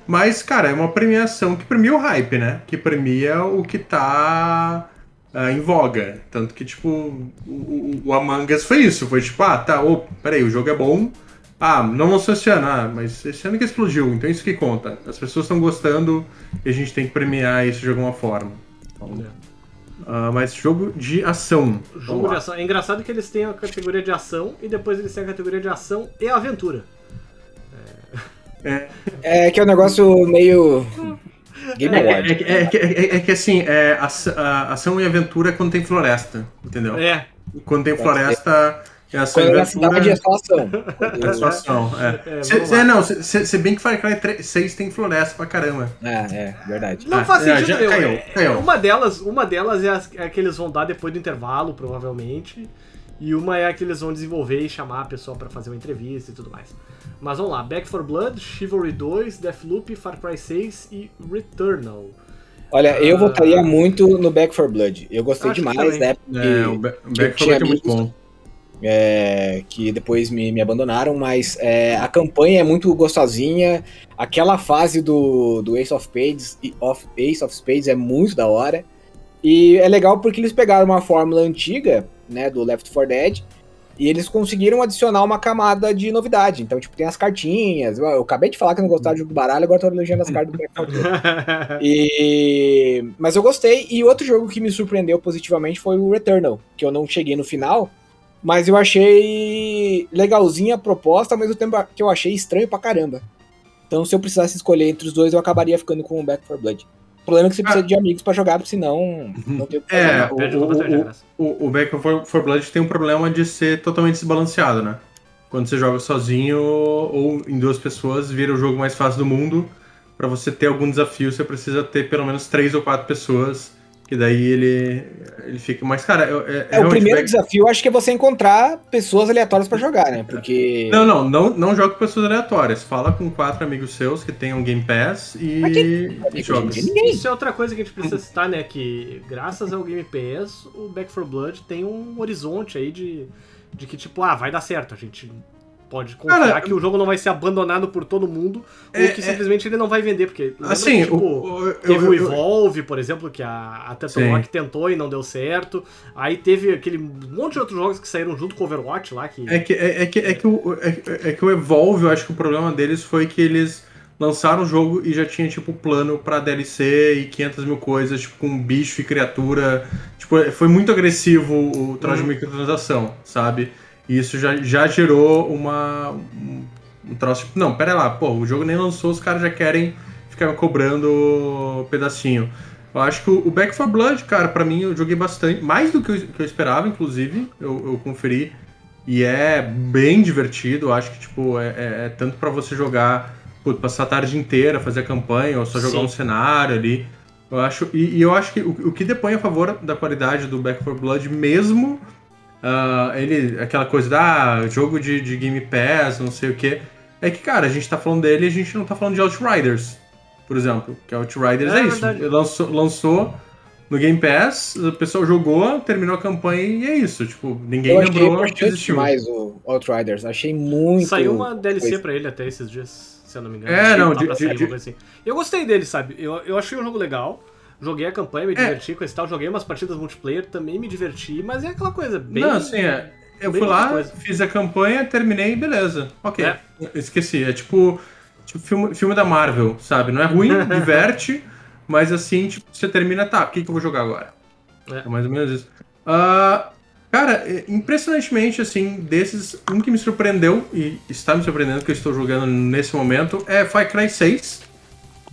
Mas, cara, é uma premiação que premia o hype, né? Que premia o que tá ah, em voga. Tanto que, tipo, o, o, Among Us foi isso. Foi tipo, ah, tá, ô, peraí, o jogo é bom. Ah, não lançou esse ano, ah, mas esse ano que explodiu, então isso que conta. As pessoas estão gostando e a gente tem que premiar isso de alguma forma. Então, ah, mas jogo de ação. Jogo de ação. É engraçado que eles têm a categoria de ação e depois eles têm a categoria de ação e aventura. É que é um negócio meio. Game É, é, que- é, que- é- é que assim, é, ação e aventura é quando tem floresta, entendeu? É, Quando tem floresta, é ação Quando é na cidade é só ação. É só ação. É, É. Se- lá. não, se, se- se bem que Far Cry 6 tem floresta pra caramba. É, é, verdade. Não Ah, faz é, sentido já nenhum. caiu, É- caiu. Uma delas, uma delas é, as, é a que eles vão dar depois do intervalo, provavelmente. E uma é a que eles vão desenvolver e chamar a pessoa pra fazer uma entrevista e tudo mais. Mas vamos lá: Back 4 Blood, Chivalry 2, Deathloop, Far Cry 6 e Returnal. Olha, eu Ah. votaria muito no Back 4 Blood. Eu gostei Acho demais, né? É, o Ba- o Back tinha 4 é muito bom. É, que depois me, me abandonaram, mas é, a campanha é muito gostosinha. Aquela fase do, do Ace of Spades, e of, Ace of Spades é muito da hora. E é legal porque eles pegaram uma fórmula antiga, né, do Left 4 Dead, e eles conseguiram adicionar uma camada de novidade. Então, tipo, tem as cartinhas. Eu, acabei de falar que eu não gostava de jogo baralho, agora tô elogiando as cartas do Back 4 Blood. E... Mas eu gostei. E outro jogo que me surpreendeu positivamente foi o Returnal, que eu não cheguei no final, mas eu achei legalzinha a proposta, ao mesmo tempo que eu achei estranho pra caramba. Então, se eu precisasse escolher entre os dois, eu acabaria ficando com o Back 4 Blood. O problema é que você precisa de amigos pra jogar, porque senão não tem o que fazer. É, o, o, o, o, o Back 4 Blood tem um problema de ser totalmente desbalanceado, né? Quando você joga sozinho ou em duas pessoas, vira o jogo mais fácil do mundo. Pra você ter algum desafio, você precisa ter pelo menos três ou quatro pessoas, que daí ele, ele fica. Mas, cara, é, é, É, o primeiro desafio, eu acho que é você encontrar pessoas aleatórias pra jogar, né? Porque. Não, não, não, não joga com pessoas aleatórias. Fala com quatro amigos seus que tenham Game Pass e, e joga. Isso é outra coisa que a gente precisa citar, né? Que graças ao Game Pass, o Back 4 Blood tem um horizonte aí de, de que, tipo, ah, vai dar certo. A gente pode confiar Cara, que o jogo não vai ser abandonado por todo mundo É, ou que é- simplesmente ele não vai vender. Porque, Assim, que, tipo, o, o- Teve eu- o eu- Evolve, por exemplo, que a, a Turtle tentou e não deu certo. Aí teve aquele monte de outros jogos que saíram junto com o Overwatch lá. Que... É que, é, é que, é, que o, é, é que o Evolve, eu acho que o problema deles foi que eles lançaram o jogo e já tinha, tipo, plano pra DLC e 500 mil coisas, tipo, com bicho e criatura. Tipo, foi muito agressivo o troço de microtransação, sabe? E isso já, já gerou uma. Um, troço, tipo, não, pera lá, pô, o jogo nem lançou, os caras já querem ficar cobrando pedacinho. Eu acho que o Back 4 Blood, cara, pra mim eu joguei bastante, mais do que eu, que eu esperava, inclusive, eu, eu conferi. E é bem divertido, eu acho que, tipo, é, é- é tanto pra você jogar, putz, passar a tarde inteira, fazer a campanha, ou só jogar Sim. um cenário ali. Eu acho, e, e eu acho que o, o que depõe a favor da qualidade do Back 4 Blood, mesmo ah, ele, aquela coisa da ah, jogo de, de Game Pass, não sei o que, é que, cara, a gente tá falando dele e a gente não tá falando de Outriders, por exemplo. Que Outriders É é, isso. Lançou, lançou no Game Pass, o pessoal jogou, terminou a campanha e é isso. Tipo, ninguém Eu achei lembrou que importante existiu. demais o Outriders. Achei muito. Saiu uma DLC coisa. pra ele até esses dias, se eu não me engano. É, não, Tá de- de- sair, de- assim. Eu gostei dele, sabe? Eu, eu achei o jogo legal. Joguei a campanha, me É. diverti com esse tal. Joguei umas partidas multiplayer, também me diverti. Mas é aquela coisa, bem... Não, assim, é. Eu fui lá, coisa. fiz a campanha, terminei, beleza. Ok. É. Esqueci. É tipo, tipo filme, filme da Marvel, sabe? Não é ruim, diverte, mas assim, tipo, você termina, tá, o que, que eu vou jogar agora? É. É mais ou menos isso. Ah, Cara, é, impressionantemente, assim, desses, um que me surpreendeu, e está me surpreendendo que eu estou jogando nesse momento, é Far Cry 6.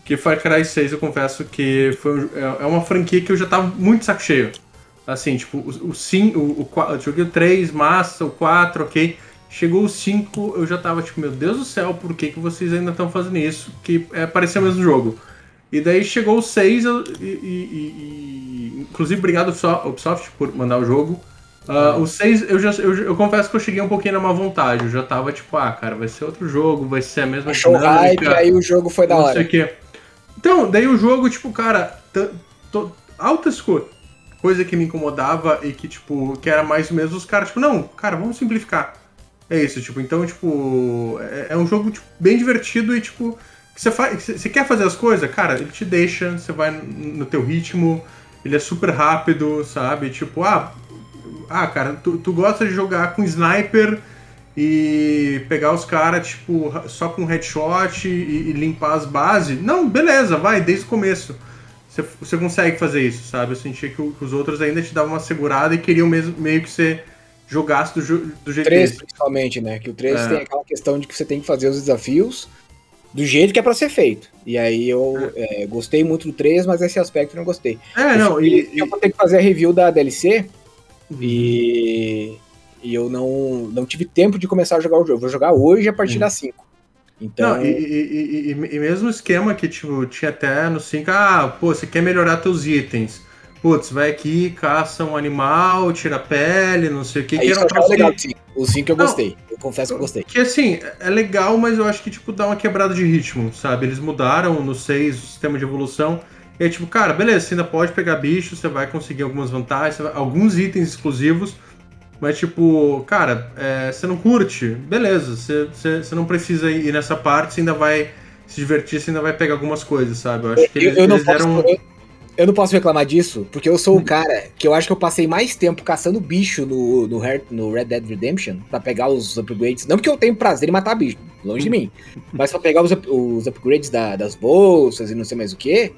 Que Far Cry 6, eu confesso que foi, um- é é uma franquia que eu já tava muito saco cheio. Assim, tipo, o, o, sim- o, o, eu joguei o 3, massa, o 4, ok. Chegou o 5, eu já tava tipo, meu Deus do céu, por que, que vocês ainda estão fazendo isso? Que é, parecia o mesmo jogo. E daí chegou o 6, eu- e, e- e- inclusive obrigado Ubisoft por mandar o jogo. Ah, o 6, eu, já, eu, eu confesso que eu cheguei um pouquinho na má vontade. Eu já tava tipo, ah, cara, vai ser outro jogo, vai ser a mesma Achou o hype, aí o jogo foi da não hora. sei o quê. Então, daí o jogo, tipo, cara, altas co coisa que me incomodava e que, tipo, que era mais ou menos os caras, tipo, não, cara, vamos simplificar. É isso, tipo, então, tipo, é, é um jogo tipo, bem divertido e, tipo, você faz. Você quer fazer as coisas, cara, ele te deixa, você vai no no teu ritmo, ele é super rápido, sabe? Tipo, ah, ah cara, tu, tu gosta de jogar com sniper e pegar os caras, tipo, só com headshot e, e limpar as bases. Não, beleza, vai, desde o começo. Você, consegue fazer isso, sabe? Eu sentia que, o- que os outros ainda te davam uma segurada e queriam mesmo, meio que você jogasse do, do jeito 3 deles. principalmente, né? Que o 3 É. tem aquela questão de que você tem que fazer os desafios do jeito que é pra ser feito. E aí eu é, gostei muito do 3, mas esse aspecto eu não gostei. É, não, e, e, eu vou ter que fazer a review da DLC e, e eu não, não tive tempo de começar a jogar o jogo. Vou jogar hoje a partir Hum. das 5. Então, Não, e, e, e- e- mesmo esquema que, tipo, tinha até no 5, ah, pô, você quer melhorar teus itens. Putz, vai aqui, caça um animal, tira a pele, não sei o que. é que isso era eu legal que- do 5. O 5 eu Não. gostei. Eu confesso que eu gostei. Que assim, é legal, mas eu acho que, tipo, dá uma quebrada de ritmo, sabe? Eles mudaram no 6 o sistema de evolução. E é tipo, cara, beleza, você ainda pode pegar bicho, você vai conseguir algumas vantagens, vai- alguns itens exclusivos. Mas, tipo, cara, é, você não curte, beleza, você, você, você não precisa ir nessa parte, você ainda vai se divertir, você ainda vai pegar algumas coisas, sabe? Eu acho que Eu, eles, eu não eles posso, deram. eu, eu não posso reclamar disso, porque eu sou o cara que eu acho que eu passei mais tempo caçando bicho no, no, Red, no Red Dead Redemption pra pegar os upgrades. Não porque eu tenho prazer em matar bicho, longe de mim. Mas pra pegar os, os upgrades da- das bolsas e não sei mais o que,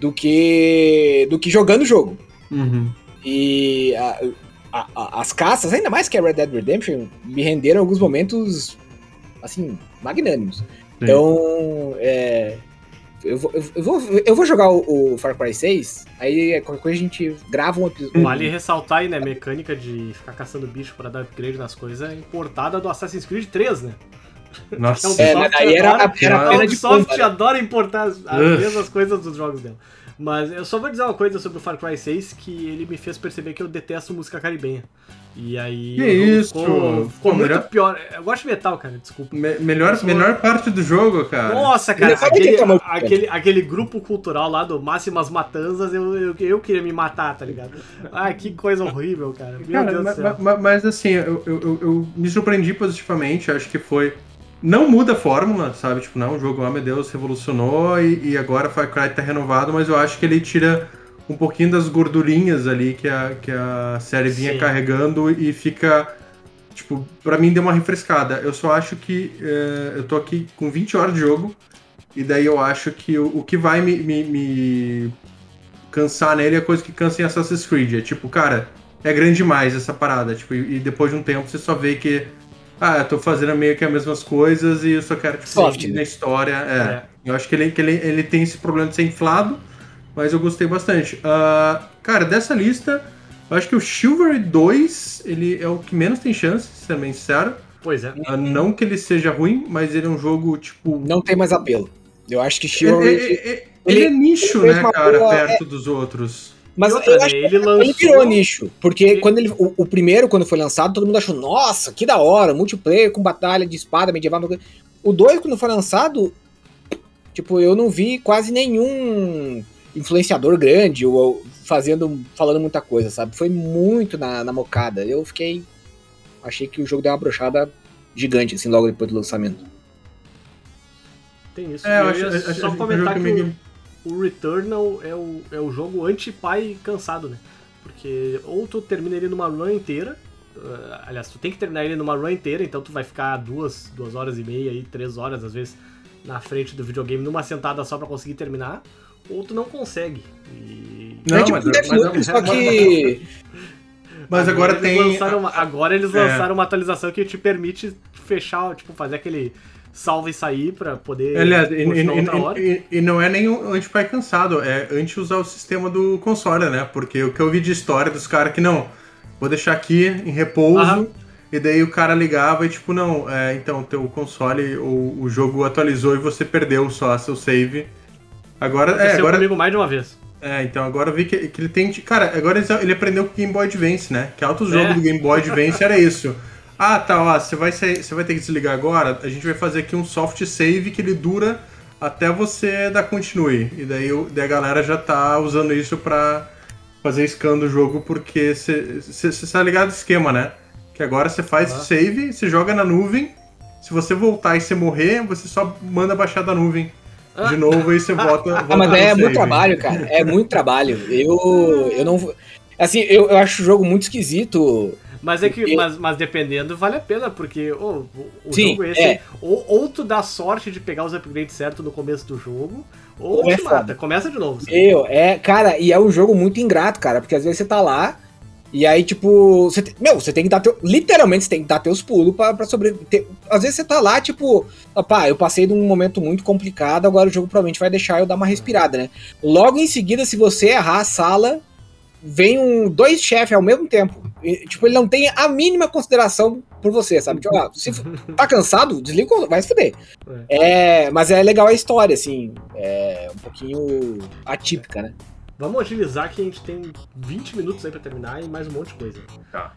do que. do que jogando o jogo. Uhum. E a- a- a- as caças, ainda mais que a Red Dead Redemption, me renderam alguns momentos, assim, magnânimos. Então, é, eu, vou, eu, vou, eu vou jogar o, o Far Cry 6, aí qualquer coisa a gente grava um episódio. Vale ressaltar aí, né, mecânica de ficar caçando bicho pra dar upgrade nas coisas, é importada do Assassin's Creed 3, né? Nossa. É, mas daí era, a- era A a pena de Ubisoft pomba, adora importar as, as mesmas coisas dos jogos dela. Mas eu só vou dizer uma coisa sobre o Far Cry 6 que ele me fez perceber que eu detesto música caribenha. E aí Que isso? ficou, ficou Pô, muito melhor- pior. Eu gosto de metal, cara, desculpa. Me- melhor, sou- melhor parte do jogo, cara. Nossa, cara, aquele, tá aquele, aquele grupo cultural lá do Máximas Matanzas, eu, eu, eu queria me matar, tá ligado? Ah, que coisa horrível, cara. Meu Cara, Deus do céu. ma- mas assim, eu, eu, eu- eu me surpreendi positivamente, acho que foi. Não muda a fórmula, sabe? Tipo, não, o jogo, ah, meu Deus, revolucionou e, e agora Far Cry tá renovado, mas eu acho que ele tira um pouquinho das gordurinhas ali que a, que a série vinha Sim. carregando e fica. Tipo, pra mim deu uma refrescada. Eu só acho que eh, eu tô aqui com 20 horas de jogo, e daí eu acho que o, o que vai me, me- me cansar nele é coisa que cansa em Assassin's Creed. É tipo, cara, é grande demais essa parada. Tipo, e, e depois de um tempo você só vê que. Ah, eu tô fazendo meio que as mesmas coisas e eu só quero, tipo, Soft, ir né? na história. É. É. Eu acho que, ele, que ele, ele tem esse problema de ser inflado, mas eu gostei bastante. Ah, cara, dessa lista, eu acho que o Chivalry 2, ele é o que menos tem chance, se ser bem sincero. Pois é. Ah, não que ele seja ruim, mas ele é um jogo, tipo. Não tem mais apelo. Eu acho que ele, Chivalry. ele- ele- ele é nicho, ele fez né, uma cara, boa- perto dos outros. Mas E eu outra, acho né, que ele ele lançou- virou nicho. Porque Ele- quando ele, o, o primeiro, quando foi lançado, todo mundo achou, nossa, que da hora, multiplayer com batalha de espada medieval. o quê." O 2, quando foi lançado, tipo, eu não vi quase nenhum influenciador grande ou, fazendo, falando muita coisa, sabe? Foi muito na, na mocada. Eu fiquei. Achei que o jogo deu uma brochada gigante, assim, logo depois do lançamento. Tem isso. É, eu eu acho, ia acho, só acho comentar que que o Returnal é o, é o jogo anti-pai cansado, né? Porque ou tu termina ele numa run inteira, ah, aliás, tu tem que terminar ele numa run inteira, então tu vai ficar duas, duas horas e meia, aí, três horas às vezes, na frente do videogame numa sentada só pra conseguir terminar, ou tu não consegue. E... Não, é tipo mas- mas- mas- só que. Mas agora, eles tem. lançaram uma- agora eles É. lançaram uma atualização que te permite fechar, tipo, fazer aquele salve e sair pra poder Aliás, e, e- outra hora. e- e não é nem um anti-pai cansado, é anti usar o sistema do console, né? Porque o que eu vi de história dos caras que não, vou deixar aqui em repouso, Aham. e daí o cara ligava e tipo, não, é, então teu console, o, o jogo atualizou e você perdeu só seu save. Agora, é, Aconteceu agora, comigo mais de uma vez. é, então agora eu vi que, que ele tem. Cara, agora ele- ele aprendeu com o Game Boy Advance, né? Que alto jogo É. do Game Boy Advance era isso. Ah, tá, ó, você vai, sair- você vai ter que desligar agora. A gente vai fazer aqui um soft save que ele dura até você dar continue. E daí, o- daí a galera já tá usando isso pra fazer scan do jogo, porque você tá ligado no esquema, né? Que agora você faz Ah. save, você joga na nuvem. Se você voltar e você morrer, você só manda baixar da nuvem. Ah. De novo, aí você volta. Ah, mas é muito trabalho, cara. É muito trabalho. Eu, eu não. Assim, eu, eu acho o jogo muito esquisito. Mas é que, mas, mas dependendo, vale a pena, porque ô, o, o Sim, jogo esse, é. ou, ou tu dá sorte de pegar os upgrades certos no começo do jogo, ou Ou é te foda. mata. Começa de novo. sabe? Eu, é, cara, e é um jogo muito ingrato, cara, porque às vezes você tá lá e aí, tipo, você tem- meu, você tem que dar teu, literalmente você tem que dar teus pulos pra, pra sobreviver. Às vezes você tá lá, tipo, opá, eu passei de um momento muito complicado, agora o jogo provavelmente vai deixar eu dar uma respirada, né? Logo em seguida, se você errar a sala, vem um, dois chefes ao mesmo tempo. E, tipo, ele não tem a mínima consideração por você, sabe? Tipo, ah, se tá cansado, desliga, o- vai se fuder. É, mas é legal a história, assim, é um pouquinho atípica, né? Vamos agilizar que a gente tem 20 minutos aí pra terminar e mais um monte de coisa. Tá.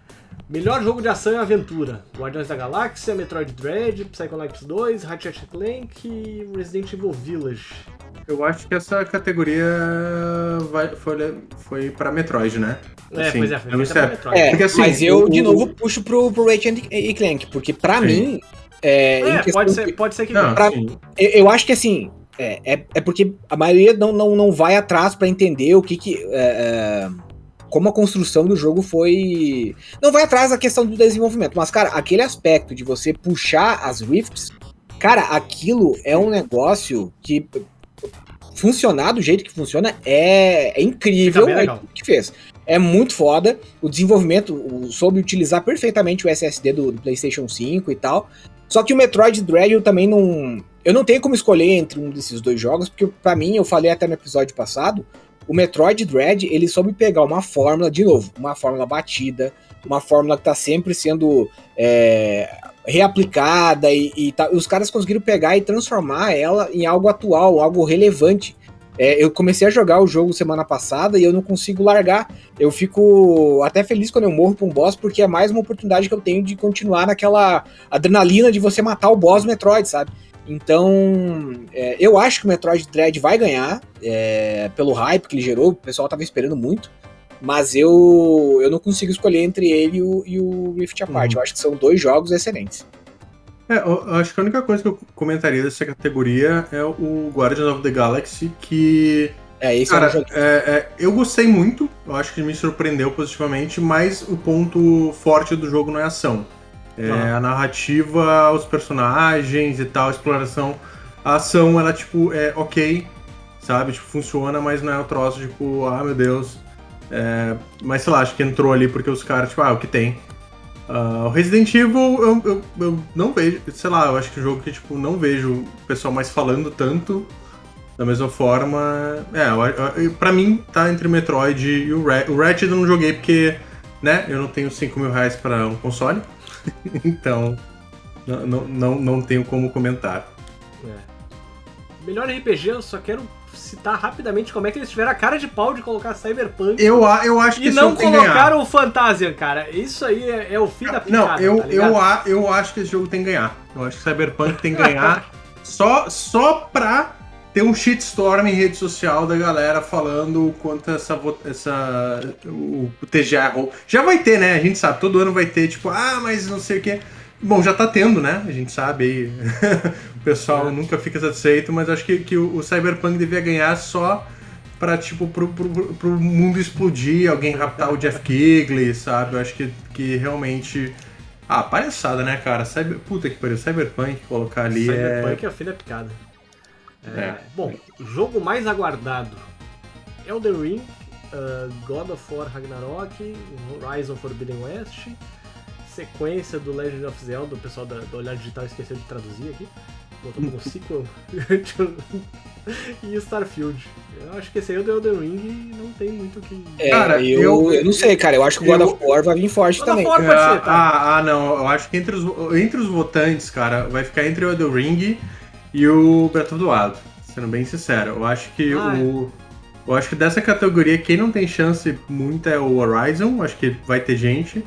Melhor jogo de ação e aventura: Guardiões da Galáxia, Metroid Dread, Psychonauts 2, Ratchet Clank e Resident Evil Village. Eu acho que essa categoria vai, foi, foi pra Metroid, né? É, Assim, pois é, foi pra. Metroid. É, Porque, assim, mas eu, o- de o- novo, puxo pro, pro Ratchet e Clank, porque pra Sim. mim, é, É, pode de- ser, pode ser que Não, pra- eu, eu acho que assim, é, é, é porque a maioria não, não, não vai atrás pra entender o que que. é, é, como a construção do jogo foi. Não vai atrás da questão do desenvolvimento, mas, cara, aquele aspecto de você puxar as rifts, cara, aquilo é um negócio que. Funcionar do jeito que funciona é, é incrível é o que fez. É muito foda. O desenvolvimento o- soube utilizar perfeitamente o SSD do, do PlayStation 5 e tal. Só que o Metroid Dread eu também não. Eu não tenho como escolher entre um desses dois jogos, porque pra mim, eu falei até no episódio passado, o Metroid Dread ele soube pegar uma fórmula, de novo, uma fórmula batida, uma fórmula que tá sempre sendo é, reaplicada e, e tá- os caras conseguiram pegar e transformar ela em algo atual, algo relevante. É, eu comecei a jogar o jogo semana passada e eu não consigo largar. Eu fico até feliz quando eu morro pra um boss, porque é mais uma oportunidade que eu tenho de continuar naquela adrenalina de você matar o boss do Metroid, sabe? Então, é, eu acho que o Metroid Dread vai ganhar, é, pelo hype que ele gerou, o pessoal tava esperando muito. Mas eu, eu não consigo escolher entre ele e o, e o Rift Apart. Uhum. Eu acho que são dois jogos excelentes. É, eu acho que a única coisa que eu comentaria dessa categoria é o Guardians of the Galaxy, que. É, esse Cara, é um jogo. é, é, eu gostei muito, eu acho que me surpreendeu positivamente, mas o ponto forte do jogo não é a ação. É Aham. a narrativa, os personagens e tal, a exploração. A ação, ela, tipo, é ok, sabe? Tipo, funciona, mas não é o troço, tipo, ah, meu Deus. É, mas sei lá, acho que entrou ali porque os caras, tipo, ah, o que tem. Ah, o Resident Evil, eu, eu, eu não vejo, sei lá, eu acho que é um jogo que, tipo, não vejo o pessoal mais falando tanto. Da mesma forma, é, eu- eu- pra mim tá entre o Metroid e o Ratchet. O Ratchet eu não joguei porque, né, eu não tenho 5 mil reais pra um console. então, não, não, não, tenho como comentar. É. Melhor RPG, eu só quero citar rapidamente como é que eles tiveram a cara de pau de colocar Cyberpunk Eu, eu acho que e não colocaram o Fantasian, cara. Isso aí é, é o fim da picada, Não, eu, tá eu, eu acho que esse jogo tem que ganhar. Eu acho que Cyberpunk tem que ganhar só, só pra ter um shitstorm em rede social da galera falando o quanto essa, essa o, o TGA. Já vai ter, né? A gente sabe, todo ano vai ter, tipo, ah, mas não sei o quê. Bom, já tá tendo, né? A gente sabe aí. o pessoal É. nunca fica satisfeito, mas acho que, que o, o Cyberpunk devia ganhar só pra, tipo, pro, pro, pro mundo explodir, alguém raptar o Jeff Kigley, sabe? Eu acho que, que realmente. Ah, palhaçada, né, cara? Cyber... Puta que pariu, Cyberpunk colocar ali Cyberpunk é... o fim da picada. É, É. Bom, jogo mais aguardado: Elden Ring, uh, God of War Ragnarok, Horizon Forbidden West, sequência do Legend of Zelda, o pessoal da, do Olhar Digital esqueceu de traduzir aqui, botou como sequel, e Starfield. Eu acho que esse aí é o The Elden Ring não tem muito o que... É, Cara, eu, eu- eu, não sei, cara. Eu acho que o God eu- of War vai vir forte God of também. War pode ah, ser, tá? ah, ah, não. Eu acho que entre os, entre os votantes, cara, vai ficar entre o Elden Ring e o the Wild. Sendo bem sincero. Eu acho que Ah, o. Eu acho que dessa categoria, quem não tem chance muito é o Horizon. Acho que vai ter gente.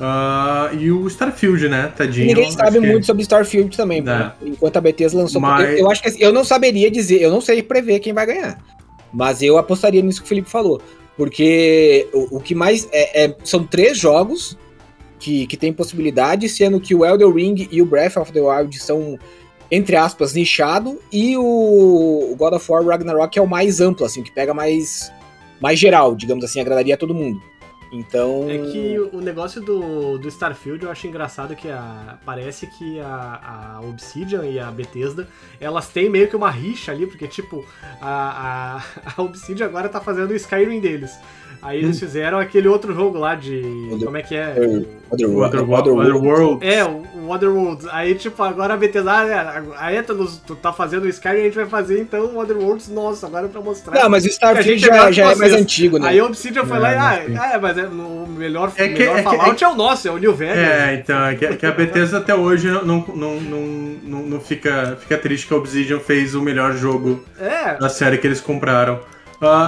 Ah, e o Starfield, né? Tadinho. Ninguém sabe que- muito sobre Starfield também, É. pô. enquanto a Bethesda lançou. Mas- Eu, eu acho que eu não saberia dizer, eu não sei prever quem vai ganhar. Mas eu apostaria nisso que o Felipe falou. Porque o, o que mais. É, é- são três jogos que, que tem possibilidade, sendo que o Elden Ring e o Breath of the Wild são, entre aspas, nichado, e o, God of War Ragnarok é o mais amplo, assim, que pega mais, mais geral, digamos assim, agradaria a todo mundo. Então. É que o negócio do, do Starfield eu acho engraçado que a, parece que a, a Obsidian e a Bethesda elas têm meio que uma rixa ali, porque tipo, a, a, a Obsidian agora tá fazendo o Skyrim deles. Aí eles fizeram aquele outro jogo lá de. Other- Como é que é? Other, Other, Other- Other World. É, o o Otherworlds. Aí, tipo, agora a Bethesda, ah, é, aí Aethernos, tu tá fazendo o Skyrim, a gente vai fazer então o Otherworlds, nossa, agora é pra mostrar. Não, mas o A Starfield gente já, é já é mais antigo, né? Aí a Obsidian foi É, lá e, mas sim. ah, é, mas é, o melhor, É que- melhor é que- Fallout é, o nosso, é o New Vegas. É, então, é que, é que a Bethesda até hoje não, não, não, não, não, não fica, fica triste que a Obsidian fez o melhor jogo É, da série que eles compraram.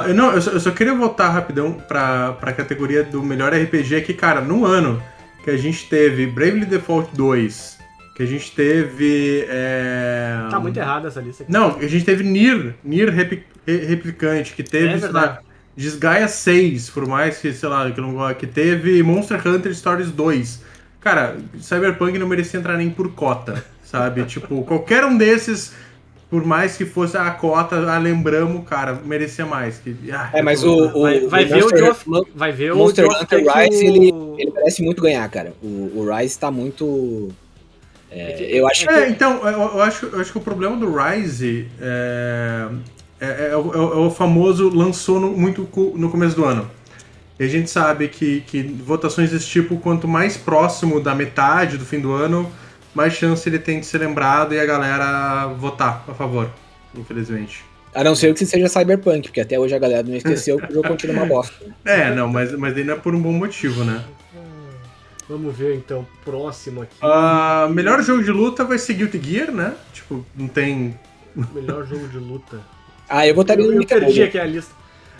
Eu não, eu só, eu só queria voltar rapidão pra, pra categoria do melhor RPG que, cara, no ano que a gente teve Bravely Default 2, que a gente teve. É... tá muito errada essa lista aqui. Não, que a gente teve Repli- Re- Replicante, que teve, É lá, Desgaia 6, por mais que, sei lá, que não que teve Monster Hunter Stories 2. Cara, Cyberpunk não merecia entrar nem por cota, sabe? tipo, qualquer um desses, por mais que fosse a cota, ah, lembramos, cara, merecia mais. Que, ah, É, mas o, o, Vai, vai o ver Monster, o Geoff, vai ver o Monster Geoff Hunter Rise, o- ele, ele merece muito ganhar, cara. O, o Rise tá muito. é, eu acho É, que. então, eu, eu acho, eu acho que o problema do Rise é, é, é o, é o famoso lançou no- muito no começo do ano. E a gente sabe que, que votações desse tipo, quanto mais próximo da metade do fim do ano, mais chance ele tem de ser lembrado e a galera votar a favor, infelizmente. A não ser que seja Cyberpunk, porque até hoje a galera não esqueceu que o jogo continua uma bosta. É, não, mas, mas não é por um bom motivo, né? Vamos ver então, próximo aqui. Ah, melhor jogo de luta vai ser Guilty Gear, né? Tipo, não tem. Melhor jogo de luta. Ah, eu votaria no eu perdi aqui a lista.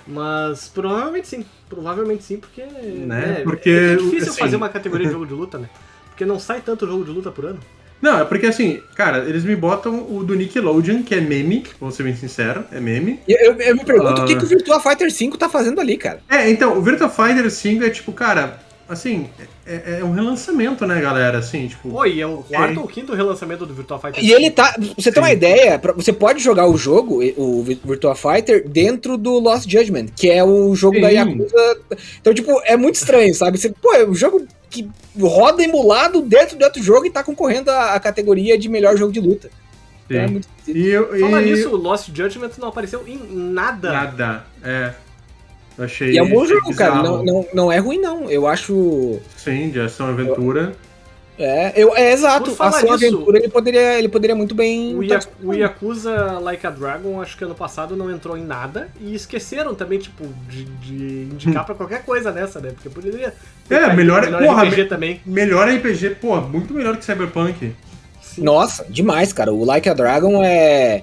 Mas provavelmente sim. Provavelmente sim, porque. Né? É, Porque, é difícil assim- fazer uma categoria de jogo de luta, né? Porque não sai tanto jogo de luta por ano. Não, é porque assim, cara, eles me botam o do Nickelodeon, que é meme, vou ser bem sincero, é meme. E Eu, eu me pergunto o que, Ah. que o Virtua Fighter 5 tá fazendo ali, cara. É, então, o Virtua Fighter 5 é tipo, cara, assim, é, é um relançamento, né, galera? Assim, tipo. Oi, é o quarto ou quinto relançamento do Virtual Fighter. E ele tá. Você tem uma ideia? pra- Você pode jogar o jogo, o Vi- Virtua Fighter, dentro do Lost Judgment, que é o jogo da Sim. Yakuza. Então, tipo, é muito estranho, sabe? Você, pô, é um jogo que roda emulado dentro de outro jogo e tá concorrendo à, à categoria de melhor jogo de luta. Então é sim. muito. E eu. Falar e- nisso, o Lost Judgment não apareceu em nada. Nada. É. Eu achei. E é um bom jogo, cara. bizarro. Não, não, não é ruim, não. Eu acho. Sim, de ação e aventura. É, eu, é exato. Por falar Ação nisso- aventura ele poderia, ele poderia muito bem. O, tá Ya- disputando. o Yakuza Like a Dragon, acho que ano passado não entrou em nada. E esqueceram também, tipo, de, de indicar pra qualquer coisa nessa, né? Porque poderia. É, melhor- melhor porra, RPG me- também. Melhor RPG, pô, muito melhor que Cyberpunk. Sim. Nossa, demais, cara. O Like a Dragon é.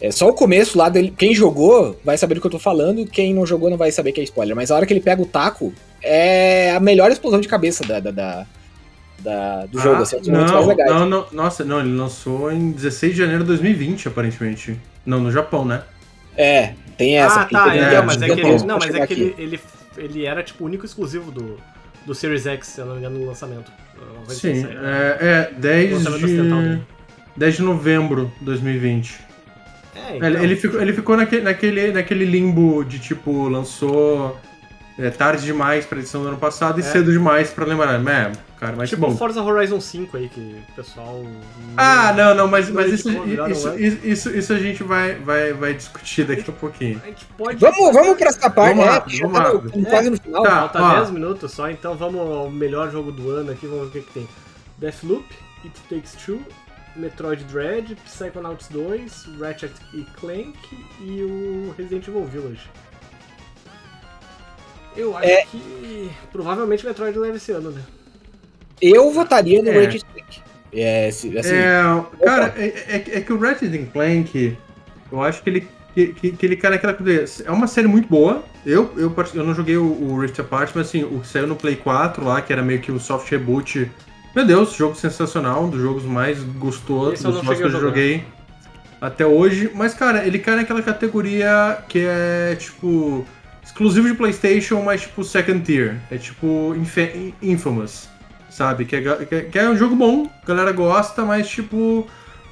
É só o começo lá dele. Quem jogou vai saber do que eu tô falando, quem não jogou não vai saber que é spoiler. Mas a hora que ele pega o taco, é a melhor explosão de cabeça da, da, da- da- do jogo. Ah, assim, é um dos momentos mais não, legais. não, não, nossa, não, ele lançou em 16 de janeiro de 2020, aparentemente. Não, no Japão, né? É, tem essa. ah, tá. um É, tempo mas é que gigantesco ele, não, mas é que ele, ele, ele era, tipo, o único exclusivo do, do Series X, se eu não me engano, no lançamento. Sim, assim, é, é 10 Lançamento ocidental de, dele. 10 de novembro de 2020. É, Ele, então, ele ficou, ele ficou naquele, naquele, naquele limbo de tipo, lançou é, tarde demais pra edição do ano passado e É. cedo demais pra lembrar. É, cara. Mas tipo bom. o Forza Horizon 5 aí, que o pessoal. Ah, não, não, mas, mas isso, é? isso, isso, isso a gente vai, vai, vai discutir daqui a pouquinho. A gente pode. Vamos, vamos pra essa parte, Vamos né? rápido, vamos tá no- rápido. quase no final. Tá. Falta ó. 10 minutos só, então vamos ao melhor jogo do ano aqui, vamos ver o que, que tem. Deathloop, It Takes Two, Metroid Dread, Psychonauts 2, Ratchet e Clank e o Resident Evil Village. Eu acho É. que provavelmente Metroid leva esse ano, né? Eu votaria no É. Ratchet Clank. É, assim, É, cara, é, é- é que o Ratchet Clank, eu acho que ele, que, que, que ele cai naquela coisa. É uma série muito boa. Eu, eu, eu não joguei o, o Rift Apart, mas assim, o que saiu no Play 4 lá, que era meio que o soft reboot. Meu Deus, jogo sensacional, um dos jogos mais gostosos, dos que eu joguei até hoje. Mas, cara, ele cai naquela categoria que é, tipo, exclusivo de PlayStation, mas, tipo, second tier. É tipo Infe- Infamous, sabe? Que é, que é- que é um jogo bom, a galera gosta, mas, tipo.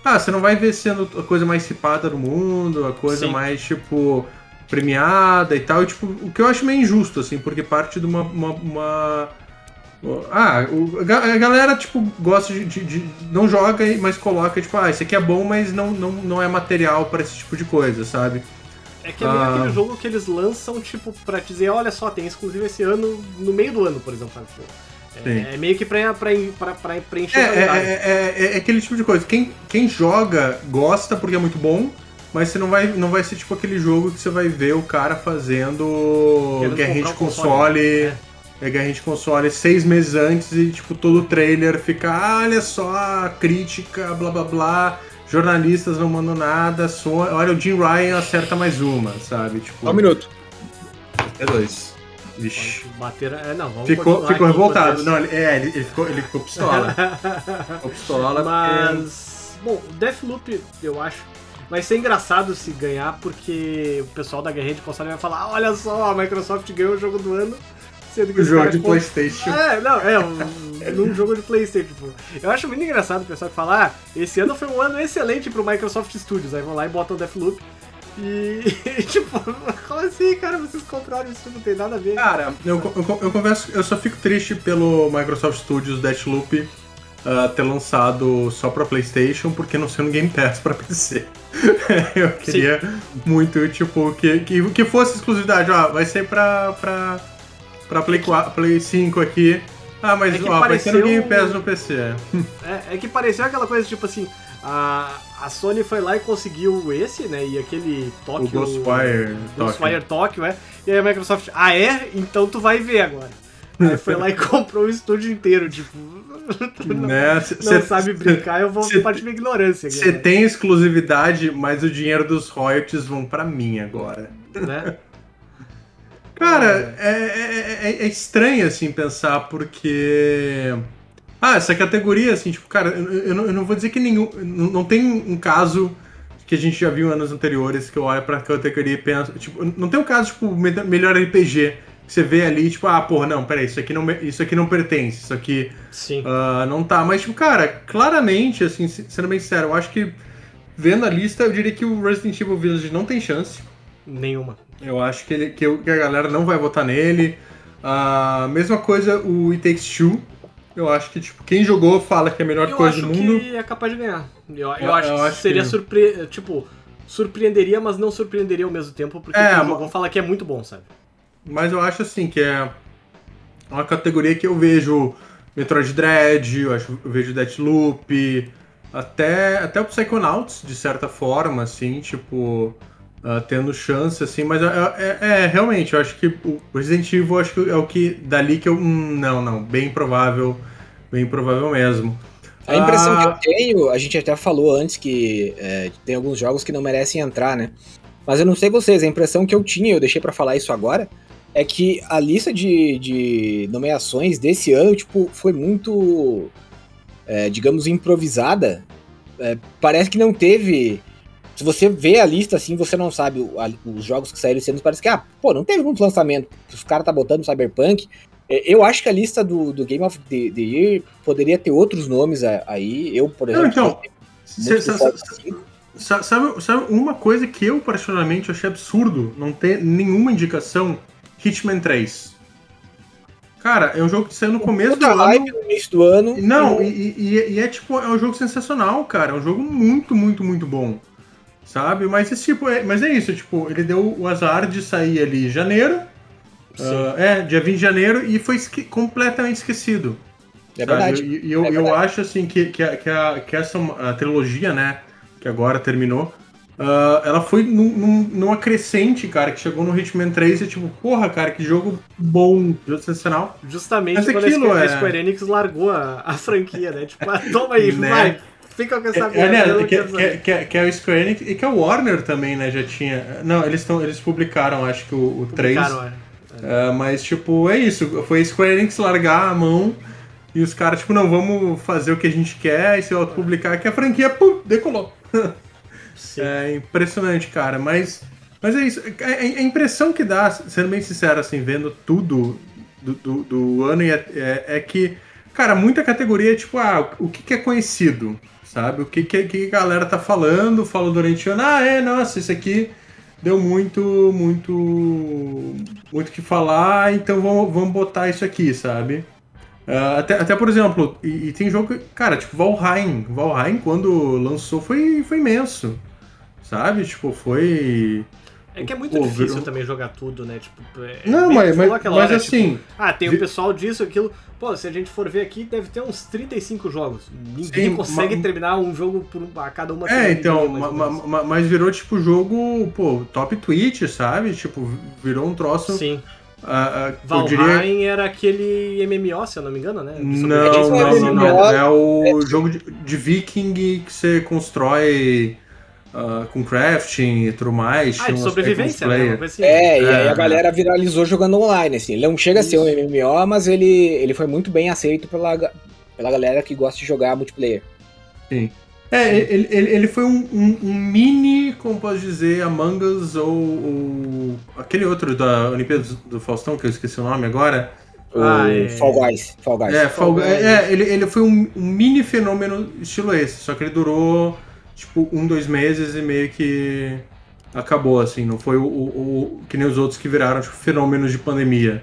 Ah, você não vai ver sendo a coisa mais cipada do mundo, a coisa Sim. mais, tipo, premiada e tal. E, tipo, o que eu acho meio injusto, assim, porque parte de uma. uma- uma- ah, o- a ga- a galera, tipo, gosta de, de- de- Não joga, mas coloca, tipo, ah, esse aqui é bom, mas não, não, não é material pra esse tipo de coisa, sabe? É que é meio Ah. aquele jogo que eles lançam, tipo, pra dizer, olha só, tem exclusivo esse ano, no meio do ano, por exemplo, sabe? Tipo. É, é meio que pra, pra, pra, pra preencher É, é, é- é- é aquele tipo de coisa. Quem, quem joga gosta porque é muito bom, mas você não vai, não vai ser tipo aquele jogo que você vai ver o cara fazendo Querendo guerrinha de console. console, É. guerrinha de console seis meses antes e tipo todo o trailer fica, ah, olha só, crítica, blá blá blá. Jornalistas não mandam nada, só, olha o Jim Ryan acerta mais uma, sabe? Tipo, um minuto. é dois. Vixe. Bater. É, não, vamos Ficou, ficou revoltado. Não, ele, é, ele, ele ficou, ele ficou pistola. ficou pistola. porque- Mas. Bom, Deathloop, eu acho. Vai ser engraçado se ganhar, porque o pessoal da guerrinha de console vai falar: olha só, a Microsoft ganhou o jogo do ano. Sendo que O jogo de Playstation. É, não, é, um, num jogo de Playstation. Tipo. Eu acho muito engraçado o pessoal que fala: ah, esse ano foi um ano excelente pro Microsoft Studios. Aí vão lá e botam Deathloop. E, tipo, como assim, cara? Vocês compraram isso, não tem nada a ver. Cara, eu, eu, eu confesso que eu só fico triste pelo Microsoft Studios Deathloop ah, ter lançado só pra PlayStation, porque não sendo Game Pass pra PC. eu queria muito, tipo, que, que, que fosse exclusividade. Ó, vai ser pra, pra, pra Play, 4, Play 5 aqui. Ah, mas É ó, vai ser no pareceu- Game Pass no PC. É, é que pareceu aquela coisa tipo assim: a, a Sony foi lá e conseguiu esse, né? E aquele Tóquio. O Ghostwire Ghostwire Tóquio, é. E aí a Microsoft, ah é? Então tu vai ver agora. Aí foi lá e comprou o estúdio inteiro, tipo. não, Né? não Cê- sabe brincar, eu vou cê- partir minha ignorância. Você tem exclusividade, mas o dinheiro dos royalties vão pra mim agora. né? Cara, é, é, é- é estranho, assim, pensar, porque... Ah, essa categoria, assim, tipo, cara, eu, eu não, eu não vou dizer que nenhum... Não, não tem um caso que a gente já viu em anos anteriores que eu olho pra categoria e penso... Tipo, não tem um caso, tipo, me- melhor RPG, que você vê ali, tipo, ah, porra, não, peraí, isso aqui não, isso aqui não pertence, isso aqui... Sim. Ah, não tá, mas, tipo, cara, claramente, assim, se- sendo bem sincero, eu acho que, vendo a lista, eu diria que o Resident Evil Village não tem chance. Nenhuma. Eu acho que, ele, que, eu- que a galera não vai votar nele. A mesma coisa o It Takes Two. Eu acho que, tipo, quem jogou fala que é a melhor Eu coisa do mundo. que é capaz de ganhar. Eu, eu Eu- acho que acho seria que- surpre... Tipo, surpreenderia, mas não surpreenderia ao mesmo tempo, porque É, quem mas- jogou fala que é muito bom, sabe? Mas eu acho, assim, que é uma categoria que eu vejo Metroid Dread, eu, acho, eu vejo Deathloop, até, até o Psychonauts, de certa forma, assim, tipo... ah, tendo chance, assim, mas é, é- é, realmente, eu acho que o Resident Evil acho que é o que dali que eu. hum, não, não, bem provável, bem provável mesmo. A impressão Ah. que eu tenho, a gente até falou antes que é, tem alguns jogos que não merecem entrar, né? Mas eu não sei vocês, a impressão que eu tinha, eu deixei pra falar isso agora, é que a lista de, de nomeações desse ano, tipo, foi muito, é, digamos, improvisada. É, parece que não teve. Se você vê a lista assim, você não sabe o- a- os jogos que saíram esse ano, parece que, ah, pô, não teve muito lançamento. Os caras tá botando Cyberpunk. É, Eu acho que a lista do, do Game of the, the Year poderia ter outros nomes aí. Eu, por exemplo, então, não cê- cê- cê- Sabe, sabe uma coisa que eu particularmente achei absurdo não ter nenhuma indicação? Hitman 3. Cara, é um jogo que saiu no começo do Puta ano. no início do ano. Não, e, e- e é tipo, é um jogo sensacional, cara. É um jogo muito, muito, muito bom. Sabe? Mas esse tipo, é, mas é isso, tipo, ele deu o azar de sair ali em janeiro. ah, é, dia 20 de janeiro, e foi esque- completamente esquecido. É sabe? verdade. E, eu, É eu verdade. acho assim que, que, a, que, a, que essa a trilogia, né? Que agora terminou. ah, ela foi num, num- numa crescente, cara, que chegou no Hitman 3 e tipo, porra, cara, que jogo bom, jogo sensacional. Justamente Mas quando a aquilo Square, a é- Square Enix largou a, a franquia, né? Tipo, ah, toma aí, Né? vai. Fica com essa É, é, né, eu que, que, que, que é o Square Enix e que a Warner também, né, já tinha. Não, eles, tão, eles publicaram, acho que o, o 3. Publicaram, é. É, mas, tipo, é isso. Foi Square Enix largar a mão e os caras, tipo, não, vamos fazer o que a gente quer e se autopublicar que a franquia, pum, decolou. Sim. É impressionante, cara. Mas, mas é isso. A, a- a impressão que dá, sendo bem sincero, assim, vendo tudo do, do, do ano é, é, é que, cara, muita categoria é tipo, ah, o que, que é conhecido, sabe? O que, que, que a galera tá falando, falou durante o ano, ah, é, nossa, isso aqui deu muito, muito, muito que falar, então vamos, vamos botar isso aqui, sabe? Ah, até, até, por exemplo, e, e tem jogo, cara, tipo Valheim. Valheim, quando lançou, foi, foi imenso. Sabe? Tipo, foi. É que é muito difícil também jogar tudo, né? Tipo, é, Não, bem mas, mas, mas hora, assim. tipo, ah, tem o vi- pessoal disso, aquilo. Pô, se a gente for ver aqui, deve ter uns 35 jogos. Ninguém Sim, consegue terminar um jogo por um- a cada uma É, então, mais ma- mas virou tipo jogo, pô, top Twitch, sabe? Tipo, virou um troço. Sim. ah, ah, eu diria. Valheim era aquele MMO, se eu não me engano, né? Não, não, é não, o não. É o jogo de, de viking que você constrói ah, com crafting e tudo mais. Ah, de um sobrevivência, né? Assim. É, e aí É. a galera viralizou jogando online, assim. Ele não chega a ser um Isso. MMO, mas ele, ele foi muito bem aceito pela, pela galera que gosta de jogar multiplayer. É, ele, ele, ele foi um, um- um mini, como posso dizer, Among Us ou, ou aquele outro da Olimpíada do Faustão, que eu esqueci o nome agora. O Ah, é. Fall Guys. Fall Guys. É, Fall- Fall Guys. é, ele, ele foi um, um mini fenômeno estilo esse, só que ele durou tipo um, dois meses e meio que acabou, assim, não foi o, o- o- que nem os outros que viraram tipo, fenômenos de pandemia.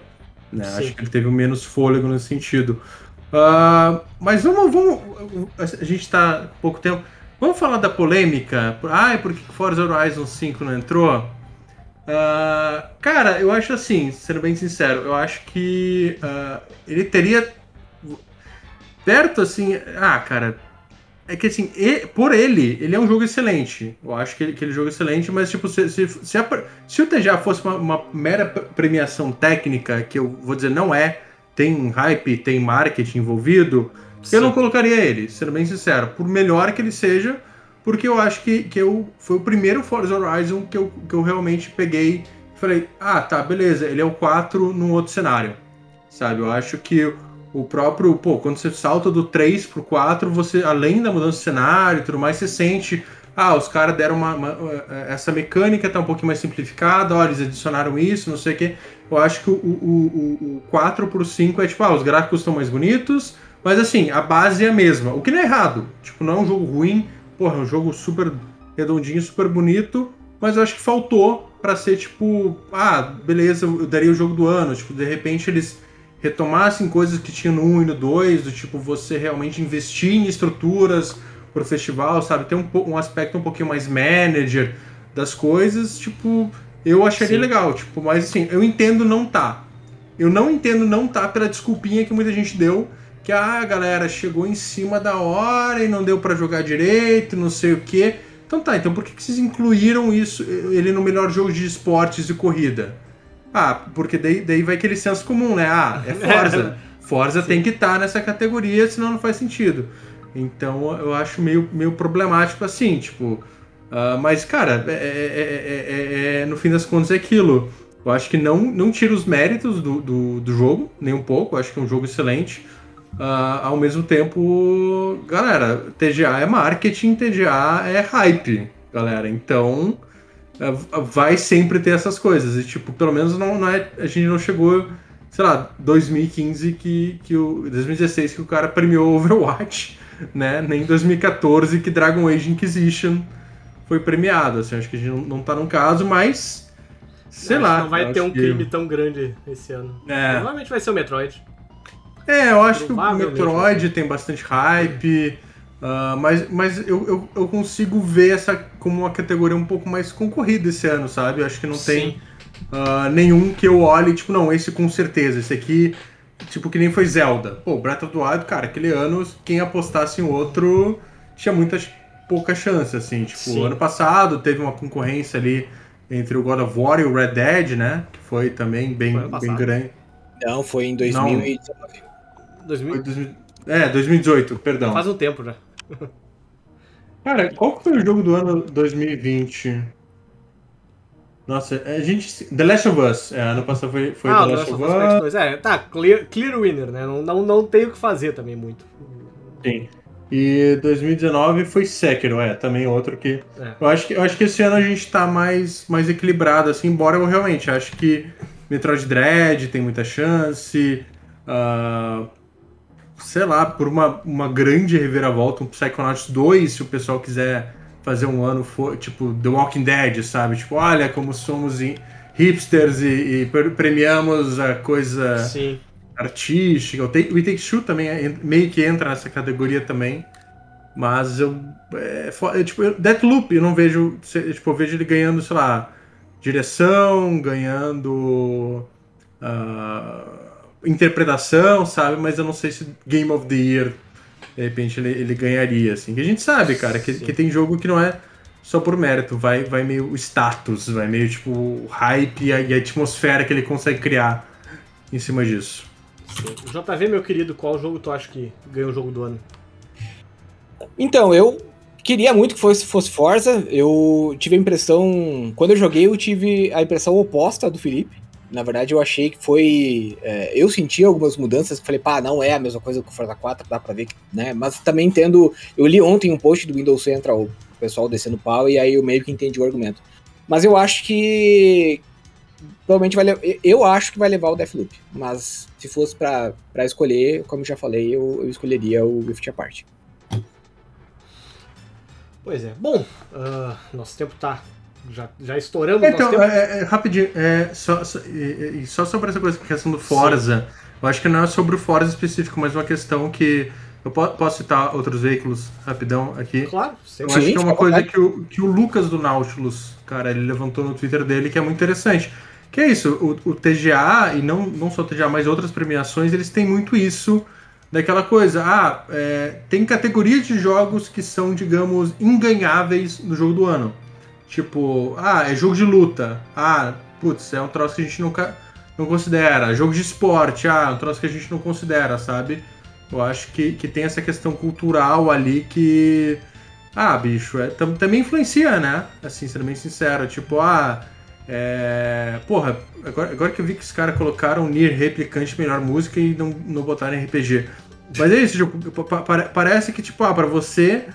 Né? Acho que ele teve menos fôlego nesse sentido. Ah, mas vamos, vamos. A gente tá pouco tempo. Vamos falar da polêmica? Ah, por que Forza Horizon 5 não entrou? Ah, cara, eu acho assim, sendo bem sincero, eu acho que ah, ele teria perto assim. Ah, cara, é que assim, por ele, ele é um jogo excelente. Eu acho que ele, que ele é um jogo excelente, mas tipo, se, se, se, a- se o TGA fosse uma, uma mera pre- premiação técnica, que eu vou dizer não é, tem hype, tem marketing envolvido, eu não colocaria ele, sendo bem sincero, por melhor que ele seja, porque eu acho que, que eu, foi o primeiro Forza Horizon que eu, que eu realmente peguei e falei, ah, tá, beleza, ele é o 4 num outro cenário, sabe? Eu acho que o próprio, pô, quando você salta do 3 pro 4, você, além da mudança de cenário e tudo mais, você sente, ah, os caras deram uma, uma- essa mecânica tá um pouquinho mais simplificada, olha, eles adicionaram isso, não sei o quê. Eu acho que o, o, o, o 4 pro 5 é tipo, ah, os gráficos estão mais bonitos, mas assim, a base é a mesma. O que não é errado. Tipo, não é um jogo ruim. Porra, é um jogo super redondinho, super bonito. Mas eu acho que faltou pra ser tipo, ah, beleza, eu daria o jogo do ano. Tipo, de repente eles retomassem coisas que tinham no 1 e no 2, do tipo, você realmente investir em estruturas pro festival, sabe? Ter um, um aspecto um pouquinho mais manager das coisas, tipo, eu acharia Sim. legal, tipo, mas assim, eu entendo não tá. Eu não entendo não tá pela desculpinha que muita gente deu, que ah, a galera chegou em cima da hora e não deu pra jogar direito, não sei o quê. Então tá, então por que, que vocês incluíram isso, ele no melhor jogo de esportes e corrida? Ah, porque daí, daí vai aquele senso comum, né? Ah, é Forza. Forza tem que estar nessa categoria, senão não faz sentido. Então eu acho meio, meio problemático assim, tipo. ah, mas, cara, é, é- é- é- é- no fim das contas é aquilo. Eu acho que não, não tira os méritos do, do, do jogo, nem um pouco. Eu acho que é um jogo excelente. Ah, ao mesmo tempo, galera, TGA é marketing, TGA é hype, galera. Então, vai sempre ter essas coisas. E, tipo, pelo menos não, não é, a gente não chegou, sei lá, 2015 que, que o. 2016 que o cara premiou Overwatch, né? Nem 2014 que Dragon Age Inquisition foi premiado. Assim, acho que a gente não, não tá num caso, mas. Sei Acho lá. que Não vai ter um que- crime tão grande esse ano. É. Provavelmente vai ser o Metroid. É, eu acho que o Metroid tem bastante hype, ah, mas, mas eu, eu, eu consigo ver essa como uma categoria um pouco mais concorrida esse ano, sabe? Eu acho que não tem ah, nenhum que eu olhe, tipo, não, esse com certeza, esse aqui, tipo, que nem foi Zelda. Pô, Breath of the Wild, cara, aquele ano, quem apostasse em outro tinha muita pouca chance, assim. Tipo, Sim. ano passado teve uma concorrência ali entre o God of War e o Red Dead, né? Que foi também bem, Foi bem grande. Não, foi em 2019. 2000, Foi 2000 É, 2018, perdão. faz um tempo já. Cara, qual que foi o jogo do ano 2020? Nossa, a gente. The Last of Us. É, ano passado foi, foi ah, The o Last Last of Us Part Us. 2. É, tá, clear, clear winner, né? Não, não, não tem o que fazer também muito. Sim. E 2019 foi Sekiro, é, também outro que. É. Eu acho que, eu acho que esse ano a gente tá mais, mais equilibrado, assim, embora eu realmente acho que Metroid Dread tem muita chance. ah, sei lá, por uma, uma grande reviravolta, um Psychonauts 2, se o pessoal quiser fazer um ano, for, tipo, The Walking Dead, sabe? Tipo, olha como somos hi- hipsters e, e pre- premiamos a coisa Sim. artística. O Take- o It Takes Two também é- meio que entra nessa categoria também. Mas eu. É, é, tipo, eu- Deathloop, eu não vejo. Tipo, eu vejo ele ganhando, sei lá, direção, ganhando. ah, interpretação, sabe? Mas eu não sei se Game of the Year, de repente, ele, ele ganharia, assim. Que a gente sabe, cara, que, que tem jogo que não é só por mérito, vai, vai meio o status, vai meio tipo o hype e a, e a atmosfera que ele consegue criar em cima disso. JV, meu querido, qual jogo tu acha que ganhou o jogo do ano? Então, eu queria muito que fosse, fosse Forza. Eu tive a impressão. Quando eu joguei, eu tive a impressão oposta do Felipe. Na verdade, eu achei que foi. é, eu senti algumas mudanças falei, pá, não é a mesma coisa que o Forza 4, dá pra ver, né? Mas também entendo. Eu li ontem um post do Windows Central, o pessoal descendo pau, e aí eu meio que entendi o argumento. Mas eu acho que. Provavelmente vai levar. Eu acho que vai levar o Deathloop. Mas se fosse pra escolher, como já falei, eu, eu escolheria o Rift Apart. Pois é. Bom, ah, nosso tempo tá. Já, já estouramos Então, nosso tempo. é, é, rapidinho, é, só, só, e- e só sobre essa coisa, questão do Forza, eu acho que não é sobre o Forza específico, mas uma questão que. Eu po- posso citar outros veículos rapidão aqui. Claro, Eu. Sim, acho que é uma coisa que o, que o Lucas do Nautilus, cara, ele levantou no Twitter dele que é muito interessante. Que é isso, o, o TGA, e não, não só o TGA, mas outras premiações, eles têm muito isso daquela coisa. Ah, é, tem categorias de jogos que são, digamos, inganháveis no jogo do ano. Tipo, ah, é jogo de luta. Ah, putz, é um troço que a gente nunca não considera. Jogo de esporte, ah, é um troço que a gente não considera, sabe? Eu acho que, que tem essa questão cultural ali que. Ah, bicho, é, tam- também influencia, né? Assim, sendo bem sincero. Tipo, ah. É... Porra, agora, agora que eu vi que os caras colocaram Nier Replicante melhor música e não, não botaram RPG. Mas é isso, tipo, pa- pa- parece que, tipo, ah, pra você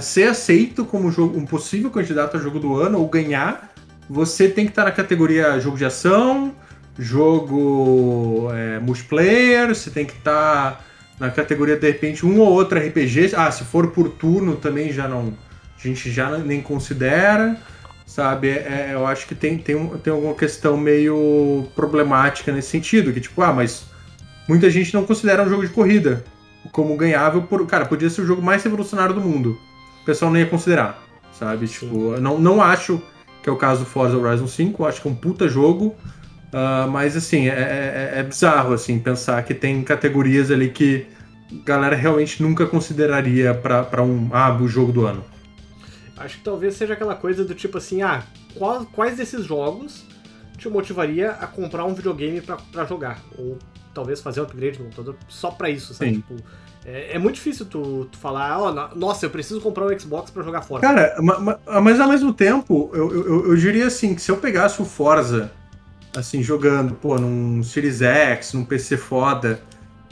ser aceito como jogo, um possível candidato a jogo do ano ou ganhar, você tem que estar na categoria jogo de ação, jogo é, multiplayer, você tem que estar na categoria, de repente, um ou outro RPG. Ah, se for por turno também já não. A gente já nem considera. Sabe? É, eu acho que tem, tem, tem alguma questão meio problemática nesse sentido. Que, tipo, ah, mas muita gente não considera um jogo de corrida como ganhável por. Cara, podia ser o jogo mais revolucionário do mundo. O pessoal não ia considerar. Sabe? Sim. Tipo, não, não acho que é o caso do Forza Horizon 5. Eu acho que é um puta jogo. ah, mas assim, é, é- é bizarro assim, pensar que tem categorias ali que a galera realmente nunca consideraria pra um ah, o jogo do ano. Acho que talvez seja aquela coisa do tipo assim, ah, qual- quais desses jogos te motivaria a comprar um videogame pra, pra jogar? Ou talvez fazer um upgrade no computador só pra isso, sabe? Sim. Tipo, é, é muito difícil tu, tu falar, ó, no- nossa, eu preciso comprar um Xbox pra jogar fora. Cara, ma- ma- mas ao mesmo tempo, eu, eu, eu- diria assim, que se eu pegasse o Forza, assim, jogando, pô, num Series X, num PC foda,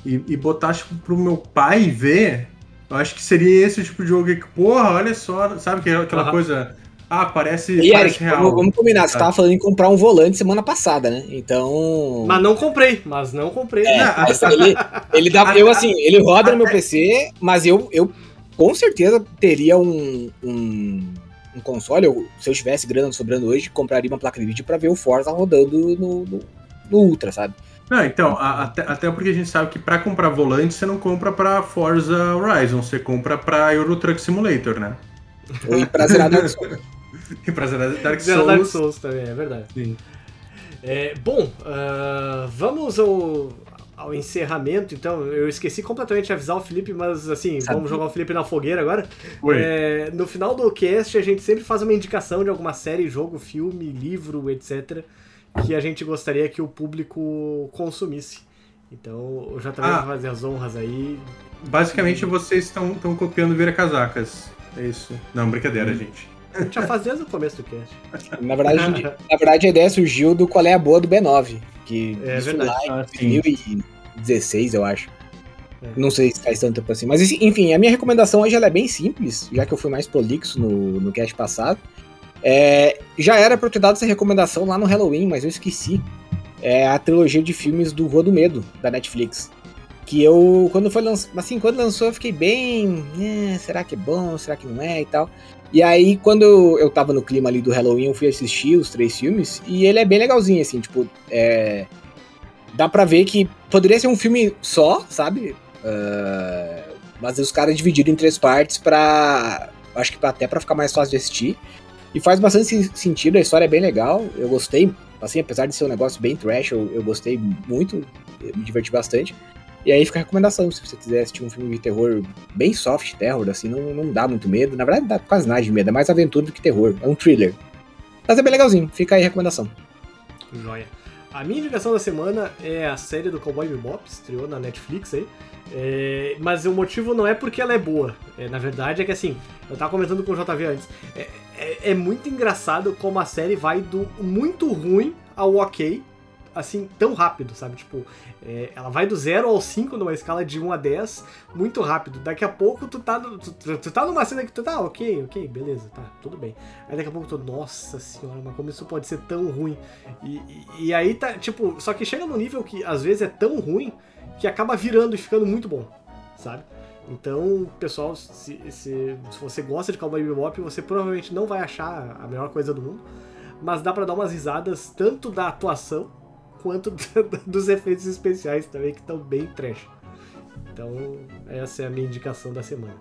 e, e botasse pro meu pai ver, eu acho que seria esse tipo de jogo que, porra, olha só, sabe aquela, aquela coisa, ah, parece, E parece Eric, real. vamos, combinar, você Tá. tava falando em comprar um volante semana passada, né? Então. Mas não comprei, mas não comprei. É, Não, mas ele, ele dá. Eu assim, ele roda no meu PC, mas eu, eu com certeza teria um, um, um console. Eu, se eu tivesse grana sobrando hoje, compraria uma placa de vídeo pra ver o Forza rodando no, no, no Ultra, sabe? Não, então, a- até, até porque a gente sabe que pra comprar volante você não compra pra Forza Horizon, você compra pra Euro Truck Simulator, né? Ou ir pra zerar Dark Souls. E zerar Dark Souls. Também, é verdade. Sim. É, bom, ah, vamos ao, ao encerramento, então. Eu esqueci completamente de avisar o Felipe, mas assim, Sabe. vamos jogar o Felipe na fogueira agora. Oi. É, no final do cast, a gente sempre faz uma indicação de alguma série, jogo, filme, livro, etc. Que a gente gostaria que o público consumisse. Então, o JV Ah. vai fazer as honras aí. Basicamente vocês estão copiando Vira Casacas. É isso. Não, brincadeira, gente. A gente já faz desde o começo do cast. Na verdade, na verdade, a ideia surgiu do Qual é a Boa do B9. Que É verdade. lá em Ah, sim. 2016, eu acho. É. Não sei se faz tanto tempo assim. Mas enfim, a minha recomendação hoje ela é bem simples, já que eu fui mais prolixo no, no cast passado. É, já era pra eu ter dado essa recomendação lá no Halloween, mas eu esqueci. É a trilogia de filmes do Rua do Medo, da Netflix. Que eu, quando foi lançado, assim, quando lançou, eu fiquei bem. "É, será que é bom? Será que não é e tal. E aí, quando eu, tava no clima ali do Halloween, eu fui assistir os três filmes. E ele é bem legalzinho, assim, tipo, é. Dá pra ver que poderia ser um filme só, sabe? Ah, mas os caras dividiram em três partes pra. Acho que até pra ficar mais fácil de assistir. E faz bastante sen- sentido, a história é bem legal. Eu gostei, assim, apesar de ser um negócio bem trash, eu, eu gostei muito, eu me diverti bastante. E aí fica a recomendação, se você quiser assistir um filme de terror bem soft terror, assim, não, não dá muito medo. Na verdade, dá quase nada de medo, é mais aventura do que terror. É um thriller. Mas é bem legalzinho, fica aí a recomendação. Joia. A minha indicação da semana é a série do Cowboy Bebop, estreou na Netflix aí. É, mas o motivo não é porque ela é boa. É, na verdade é que assim, eu tava comentando com o JV antes. É, é- é muito engraçado como a série vai do muito ruim ao ok, assim, tão rápido, sabe? Tipo, é, ela vai do 0 ao 5 numa escala de 1 a 10 muito rápido. Daqui a pouco tu tá, no- tu, tu- tá numa cena que tu tá, ok, ok, beleza, tá, tudo bem. Aí daqui a pouco tu, nossa senhora, mas como isso pode ser tão ruim? E, e- e aí tá, tipo, só que chega num nível que às vezes é tão ruim que acaba virando e ficando muito bom, sabe? Então, pessoal, se, se, se você gosta de Cowboy Bebop, você provavelmente não vai achar a melhor coisa do mundo, mas dá pra dar umas risadas tanto da atuação quanto dos efeitos especiais também, que estão bem trash. Então, essa é a minha indicação da semana.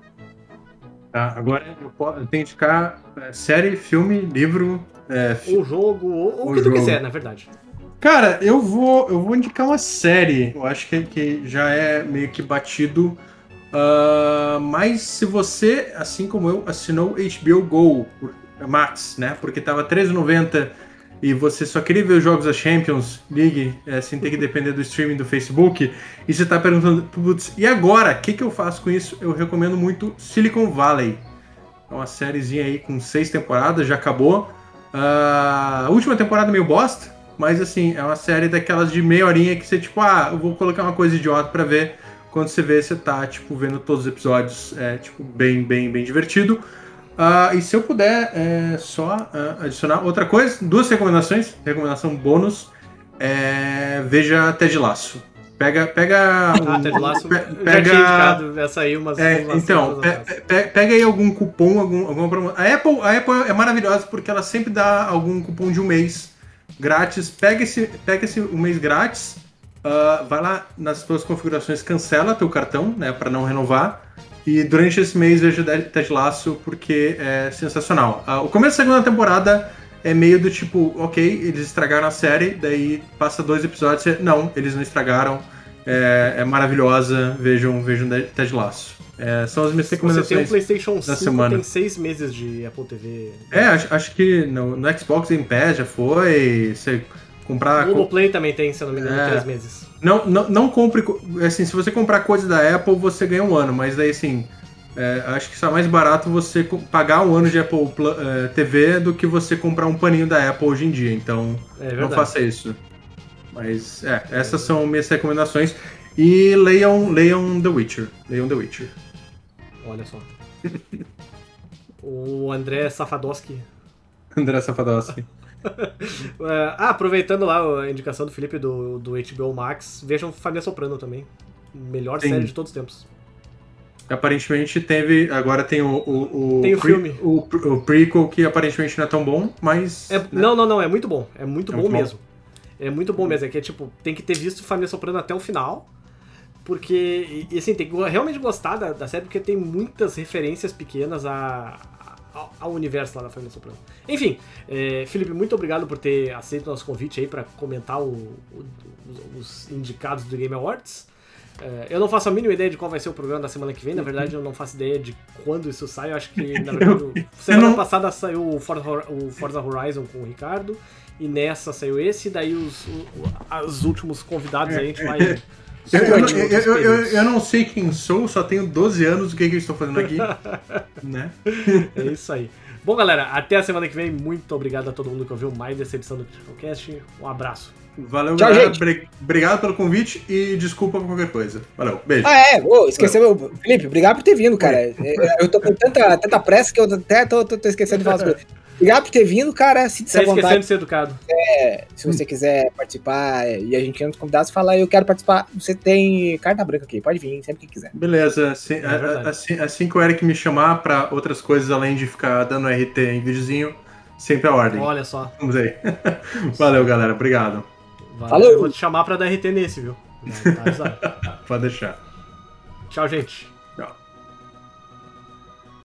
Tá, agora eu, po- eu tenho que ficar é, série, filme, livro. é, fi- Ou jogo, ou, ou o que tu jogo. quiser, na verdade. Cara, eu vou, eu vou indicar uma série. Eu acho que, que já é meio que batido. Ah, mas se você, assim como eu, assinou HBO Go Max, né? Porque tava R$13,90 e você só queria ver os jogos da Champions League é, sem ter que depender do streaming do Facebook, e você tá perguntando, putz, e agora? O que, que eu faço com isso? Eu recomendo muito Silicon Valley. É uma sériezinha aí com seis temporadas, já acabou. Ah, a última temporada meio bosta, mas assim, é uma série daquelas de meia horinha que você, tipo, ah, eu vou colocar uma coisa idiota pra ver. Quando você vê, você tá, tipo, vendo todos os episódios. É, tipo, bem, bem, bem divertido. Ah, e se eu puder é, só ah, adicionar outra coisa, duas recomendações. Recomendação bônus. É, veja Ted Laço. Pega, pega. Ah, um- Ted Lasso, pe- eu já tinha indicado essa aí umas, é, umas então, pe- pe- pega aí algum cupom, algum, alguma promoção. A Apple, a Apple é maravilhosa porque ela sempre dá algum cupom de um mês grátis. Pega esse, pega esse um mês grátis, ah, vai lá nas suas configurações, cancela teu cartão, né, para não renovar. E durante esse mês veja Ted Laço porque é sensacional. Ah, o começo da segunda temporada é meio do tipo, ok, eles estragaram a série, daí passa dois episódios, você, não, eles não estragaram. É, é maravilhosa, vejam, vejam Ted Laço. É, são as minhas Se você tem um recomendações. PlayStation 5, semana. tem seis meses de Apple TV. É, acho, acho que no, no Xbox Game Pass já foi. Você comprar. O Play também tem, se eu não me engano, É. três meses. Não, não, não compre. co- Assim, se você comprar coisa da Apple, você ganha um ano, mas daí assim. é, acho que está mais barato você pagar um ano de Apple é, TV do que você comprar um paninho da Apple hoje em dia. Então, É não faça isso. Mas, é, essas são minhas recomendações. E leiam, leiam The Witcher. Leiam The Witcher. Olha só. o André Safadowski. André Safadowski. É, ah, aproveitando lá a indicação do Felipe do, do HBO Max, vejam Família Soprano também. Melhor Sim. série de todos os tempos. Aparentemente teve. Agora tem o. o, Tem o pre- filme. O, o prequel que aparentemente não é tão bom, mas. É- né? Não, não, não, é muito bom. É muito É bom muito bom. mesmo. É muito bom mesmo, é que é tipo, tem que ter visto Família Soprano até o final. Porque, e, e, assim, tem que realmente gostar da, da série, porque tem muitas referências pequenas a, ao, ao universo lá da Família Soprano. Enfim, é, Felipe, muito obrigado por ter aceito o nosso convite aí para comentar o, o, os indicados do Game Awards. É, eu não faço a mínima ideia de qual vai ser o programa da semana que vem. Na verdade, eu não faço ideia de quando isso sai. Eu acho que, na verdade, semana não... passada saiu o Forza, o Forza Horizon com o Ricardo. E nessa saiu esse. E daí os, os últimos convidados a gente vai. Eu, eu, eu, eu, eu, não sei quem sou, só tenho 12 anos, o que, que eu estou fazendo aqui. né? É isso aí. Bom, galera, até a semana que vem. Muito obrigado a todo mundo que ouviu mais dessa edição do Critical Cast. Um abraço. Valeu, Tchau, galera. Gente. Obrigado pelo convite e desculpa por qualquer coisa. Valeu, beijo. Ah, é, oh, esqueceu. Felipe, obrigado por ter vindo, cara. Eu tô com tanta, tanta pressa que eu até tô, tô, tô esquecendo de falar as coisas. Obrigado por ter vindo, cara. Sinta-se à vontade. de ser educado. É, se você quiser participar e a gente quer nos convidados, fala, eu quero participar. Você tem carta branca aqui, pode vir, sempre que quiser. Beleza. Assim, é assim, assim que o Eric me chamar para outras coisas além de ficar dando RT em videozinho, sempre a ordem. Olha só. Vamos aí. Valeu, galera. Obrigado. Valeu. Falou. Eu vou te chamar para dar RT nesse, viu? Tá Pode deixar. Tchau, gente.